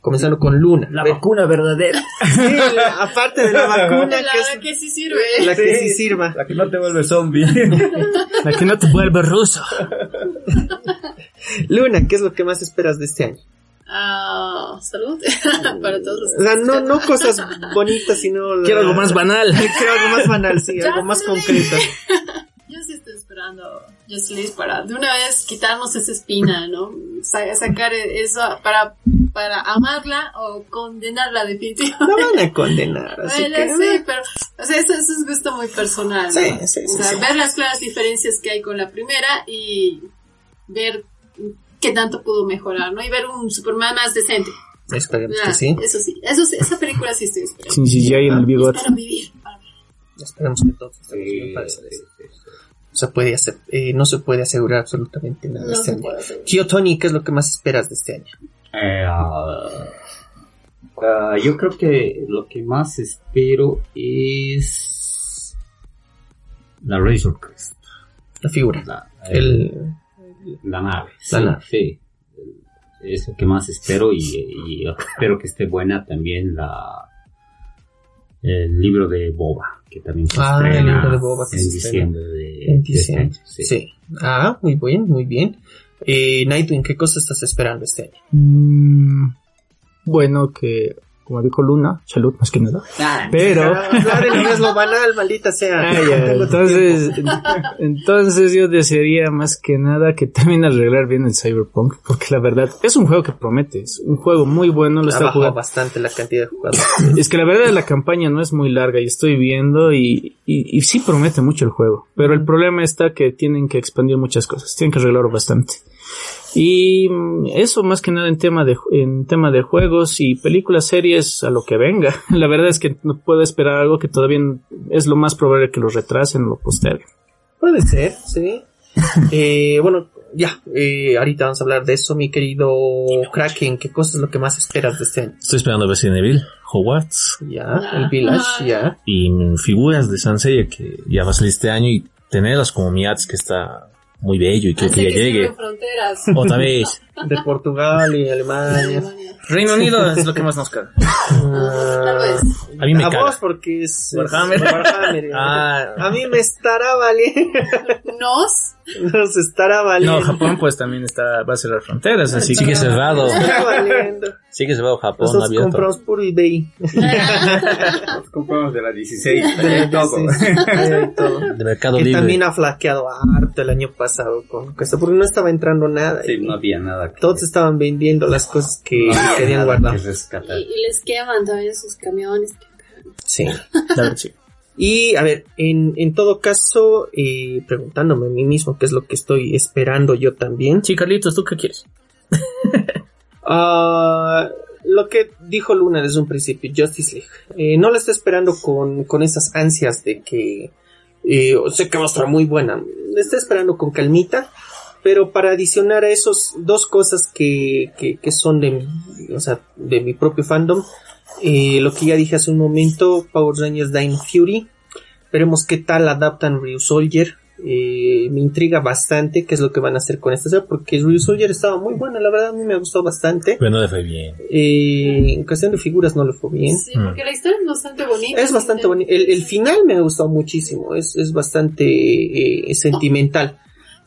Comenzando con Luna. La vacuna verdadera. Sí, la- aparte de la [laughs] vacuna, La que es que sí sirve. la que sí sirva. La que no te vuelve zombie. [laughs] La que no te vuelve ruso. Luna, ¿qué es lo que más esperas de este año? Ah, salud [laughs] para todos los O sea, no, no cosas bonitas, sino... la- Quiero algo más banal. [laughs] Quiero algo más banal, sí, algo más concreto. [laughs] Yo sí estoy esperando Just League para de una vez quitarnos esa espina, ¿no? Sa- sacar eso para, para amarla o condenarla definitivamente. No van a condenar, así Bueno, que... sí, pero o sea, eso, eso es gusto muy personal. ¿no? Sí, sí, o sí, sea, sí. ver las claras diferencias que hay con la primera y ver qué tanto pudo mejorar, ¿no? Y ver un Superman más decente. Esperemos Ah, que sí. Eso sí, eso sí, esa película sí estoy esperando. Sin CGI en el bigote. Espero vivir. Esperemos que todos estemos bien para esa vez. O sea, puede hacer, eh, no se puede asegurar absolutamente nada No este se año. Tío Tony, ¿qué es lo que más esperas de este año? Eh, ah, ah, yo creo que lo que más espero es la Razor Crest. La figura. La, El, la nave. La sí, nave. sí. Es lo que más espero y, y espero que esté buena también la el libro de Boba, que también se Ah, el libro de Boba que en se diciembre de, en de este año. diciembre. Sí. Ah, muy bien, muy bien. Eh, Nightwing, ¿qué cosa estás esperando este año? Mm, bueno, que como dijo Luna, salud más que nada. Pero... Ah, en inglés lo banal, maldita sea. Ah, ya, No [laughs] tengo entonces, [laughs] entonces yo desearía más que nada que también arreglar bien el Cyberpunk, porque la verdad es un juego que promete, es un juego muy bueno, lo está jugando. bastante la cantidad de jugadores. Es que la verdad la campaña no es muy larga y estoy viendo y, y, y sí promete mucho el juego, pero el problema está que tienen que expandir muchas cosas, tienen que arreglarlo bastante. Y eso más que nada en tema de en tema de juegos y películas, series, a lo que venga. [laughs] La verdad es que no puedo esperar algo que todavía es lo más probable que lo retrasen o lo posterguen. Puede ser, sí. [laughs] Eh, bueno, ya, eh, ahorita vamos a hablar de eso, mi querido Kraken. ¿Qué cosa es lo que más esperas de este año? Estoy esperando Resident Evil, Hogwarts Ya, el Village, ya. y figuras de Sanseiya que ya va a salir este año y tenerlas como Miats que está muy bello y creo que Hace ya que llegue. fronteras. Otra vez. De Portugal y Alemania. Reino Unido es lo que más nos Tal vez. A mí me a caga. vos porque es, es Warhammer. Warhammer, [laughs] Ah. A mí me estará valiendo. Nos. Nos estará valiendo. No, Japón pues también está va a cerrar fronteras, así Sigue que cerrado. Sigue cerrado Japón Nosotros abierto. compramos puro eBay. [laughs] Nos compramos de la 16. De todo. De Mercado Que Libre. también ha flaqueado harto el año pasado con esto, porque no estaba entrando nada. Sí, no había nada Todos estaban vendiendo las cosas que no querían nada guardar. que rescatar. Y, y les queman también sus camiones. Sí. La verdad, sí. [laughs] Y a ver, en, en todo caso, eh, preguntándome a mí mismo qué es lo que estoy esperando yo también. Sí, Carlitos, ¿tú qué quieres? [laughs] Ah, lo que dijo Luna desde un principio, Justice League. Eh, no la está esperando con, con esas ansias de que eh, sé que va a estar muy buena. La está esperando con calmita. Pero para adicionar a esos dos cosas que, que, que son de, mi- o sea, de mi propio fandom, eh, lo que ya dije hace un momento, Power Rangers Dino Fury. Veremos qué tal adaptan Ryu Soldier. Eh, me intriga bastante qué es lo que van a hacer con esta serie, porque Ryu Soldier estaba muy buena, la verdad a mí me gustó bastante. Pero no le fue bien. Eh, en cuestión de figuras no le fue bien. Sí, porque la historia es bastante bonita. Es bastante bonito. El, el final me ha gustado muchísimo. Es, es bastante eh, sentimental.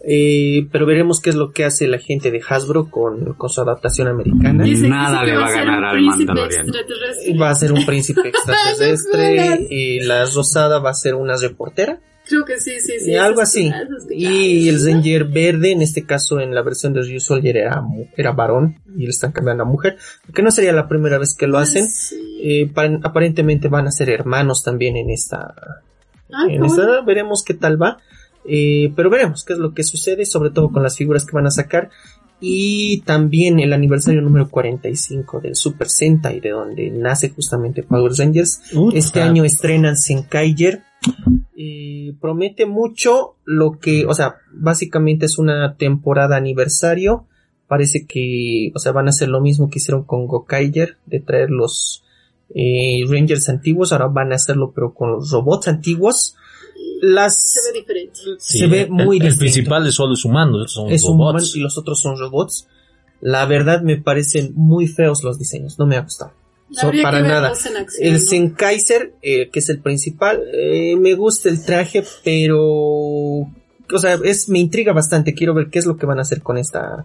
Eh, pero veremos qué es lo que hace la gente de Hasbro con, con su adaptación americana. Dice- Nada le va a ser ganar un al extraterrestre. Va a ser un príncipe [laughs] extraterrestre. y la rosada va a ser una reportera. Creo que sí, sí, sí. y algo así. que- Y el Ranger verde, en este caso en la versión de Ryu Soldier era, mu- era varón y le están cambiando a mujer. Que no sería la primera vez que lo hacen. Sí. Eh, pa- aparentemente van a ser hermanos también en esta, Ah, en esta bueno. veremos qué tal va. Eh, pero veremos qué es lo que sucede, sobre todo con las figuras que van a sacar. Y también el aniversario número 45 del Super Sentai, de donde nace justamente Power Rangers. Este año estrenan Senkaiger. Eh, promete mucho lo que, o sea, básicamente es una temporada aniversario. Parece que, o sea, van a hacer lo mismo que hicieron con Gokaiger, de traer los eh, Rangers antiguos. Ahora van a hacerlo, pero con los robots antiguos. Las Se ve diferente. Sí, se ve el- muy el, distinto. principal es solo es humano, los otros son es un humano robots. y los otros son robots. La verdad me parecen muy feos los diseños, no me ha gustado. So- para nada. acción, El ¿no? Senkaiser, eh, que es el principal, eh, me gusta el traje, pero, o sea, es, me intriga bastante. Quiero ver qué es lo que van a hacer con esta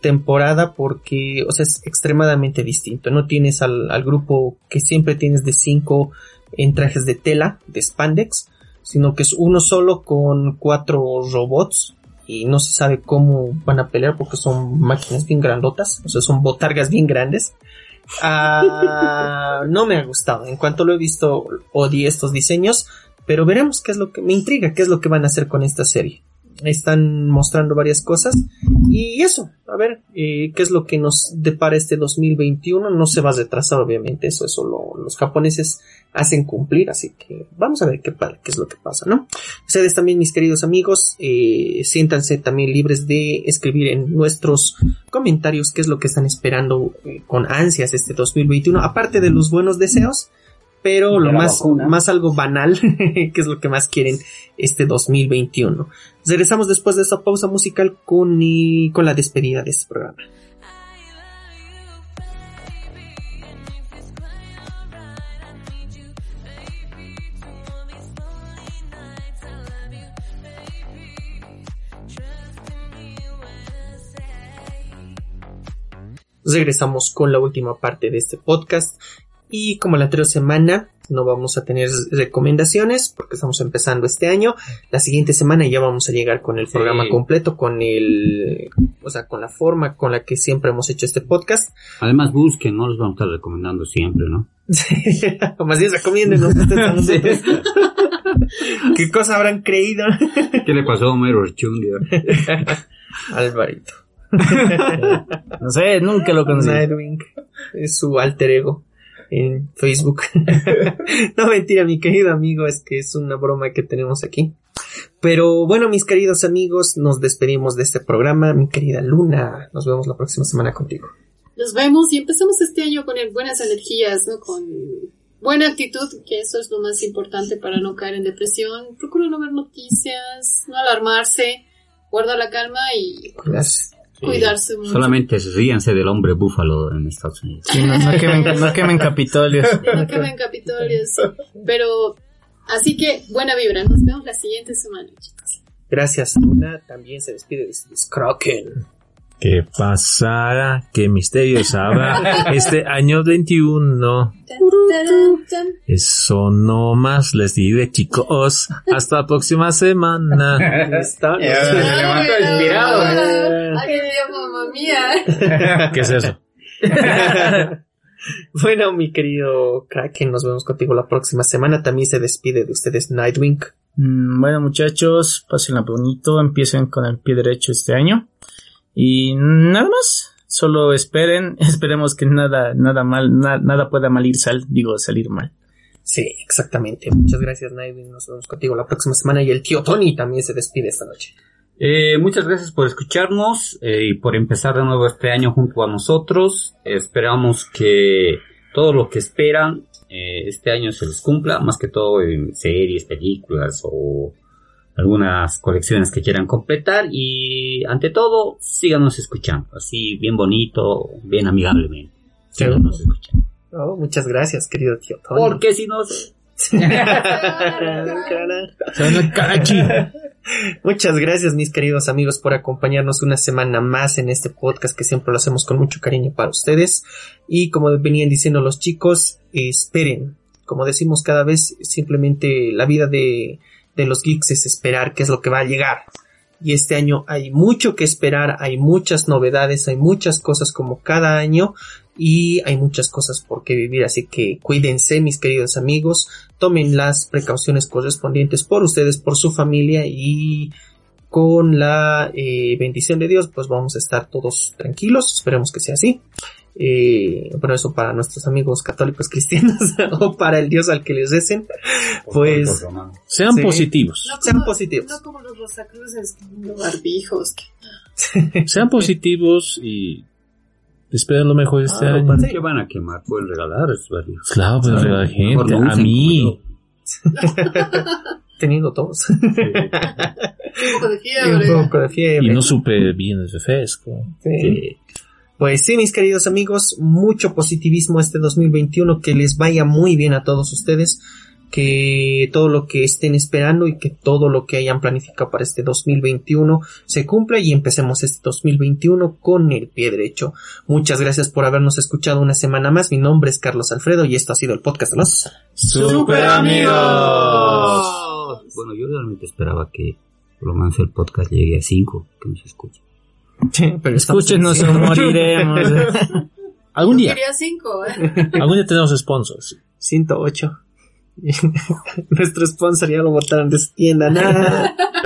temporada, porque, o sea, es extremadamente distinto. No tienes al, al grupo que siempre tienes de cinco en trajes de tela, de spandex, sino que es uno solo con cuatro robots y no se sabe cómo van a pelear porque son máquinas bien grandotas, o sea, son botargas bien grandes. Ah, [laughs] no me ha gustado. En cuanto lo he visto, odié estos diseños, pero veremos qué es lo que me intriga, qué es lo que van a hacer con esta serie. Están mostrando varias cosas y eso, a ver, eh, qué es lo que nos depara este 2021. No se va a retrasar, obviamente, eso, eso lo- los japoneses hacen cumplir, así que vamos a ver qué, es lo que pasa, ¿no? Ustedes también, mis queridos amigos, eh, siéntanse también libres de escribir en nuestros comentarios qué es lo que están esperando eh, con ansias este 2021, aparte de los buenos deseos, pero lo más, vacuna. más algo banal, [laughs] que es lo que más quieren este 2021. Regresamos después de esta pausa musical con, y- con la despedida de este programa. regresamos con la última parte de este podcast. Y como la anterior semana no vamos a tener recomendaciones porque estamos empezando este año, la siguiente semana ya vamos a llegar con el programa completo, con el, o sea, con la forma con la que siempre hemos hecho este podcast. Además, busquen, no los vamos a estar recomendando siempre, ¿no? Más bien nosotros. ¿Qué cosa habrán creído? ¿Qué le pasó a Homero Archundi? [laughs] Alvarito. [laughs] No sé, nunca lo conocí. Nightwing es su alter ego en Facebook. [laughs] no mentira, mi querido amigo, es que es una broma que tenemos aquí. Pero bueno, mis queridos amigos, nos despedimos de este programa. Mi querida Luna, nos vemos la próxima semana contigo. Nos vemos y empezamos este año con buenas energías, ¿no? Con buena actitud, que eso es lo más importante para no caer en depresión. Procura no ver noticias, no alarmarse, guarda la calma y Gracias. Cuidarse mucho. Solamente ríanse del hombre búfalo en Estados Unidos. Sí, no, no quemen, no quemen capitolios. [laughs] No quemen Capitolios. Pero, así que, buena vibra. Nos vemos la siguiente semana, chicos. Gracias, Luna. También se despide de Kraken. ¿Qué pasará? ¿Qué misterios habrá este año 21? Tan, tan, tan. Eso no más les diré, chicos. Hasta la próxima semana. Está. se levantó inspirado. Ay, Dios, mamá mía. ¿Qué es eso? bueno, mi querido Kraken, nos vemos contigo la próxima semana. También se despide de ustedes Nightwing. Mm, Bueno, muchachos, pásenla bonito, empiecen con el pie derecho este año. Y nada más, solo esperen, [laughs] esperemos que nada, nada mal, na- nada pueda mal ir sal, digo, salir mal. Sí, exactamente. Muchas gracias, Nightwing. Nos vemos contigo la próxima semana. Y el tío Tony también se despide esta noche. Eh, muchas gracias por escucharnos eh, y por empezar de nuevo este año junto a nosotros. Esperamos que todo lo que esperan eh, este año se les cumpla, más que todo en series, películas o algunas colecciones que quieran completar. Y ante todo, síganos escuchando, así bien bonito, bien amigablemente. Síganos escuchando. Oh, muchas gracias, querido tío Tony. Porque si no... [laughs] [laughs] Muchas gracias, mis queridos amigos, por acompañarnos una semana más en este podcast que siempre lo hacemos con mucho cariño para ustedes. Y como venían diciendo los chicos, esperen. Como decimos cada vez, simplemente la vida de, de los geeks es esperar qué es lo que va a llegar. Y este año hay mucho que esperar, hay muchas novedades, hay muchas cosas como cada año y hay muchas cosas por qué vivir, así que cuídense mis queridos amigos, tomen las precauciones correspondientes por ustedes, por su familia y con la eh, bendición de Dios pues vamos a estar todos tranquilos, esperemos que sea así. Eh, bueno, eso para nuestros amigos católicos cristianos [laughs] o para el Dios al que les recen, pues Sean Sí. positivos. No sean como, positivos. no como los rosacruces comiendo barbijos. [laughs] Sean positivos y esperen lo mejor este Ah, año. ¿Para qué van a quemar? Pueden regalar esos barrios. Claro, a la gente, no a mí. teniendo todos [laughs] Un poco de y fiebre. un poco de fiebre. Y no supe bien el refresco. Sí. Pues sí, mis queridos amigos, mucho positivismo este 2021, que les vaya muy bien a todos ustedes, que todo lo que estén esperando y que todo lo que hayan planificado para este 2021 se cumpla y empecemos este 2021 con el pie derecho. Muchas gracias por habernos escuchado una semana más. Mi nombre es Carlos Alfredo y esto ha sido el podcast de los ¡Super amigos! Bueno, yo realmente esperaba que Por lo menos el podcast llegue a 5, que nos escuchen. Pero estamos Escúchenos o moriremos. [laughs] Algún día, Quería cinco, ¿eh? algún día tenemos sponsors. 108. [laughs] Nuestro sponsor ya lo botaron de su tienda. Nah. [laughs]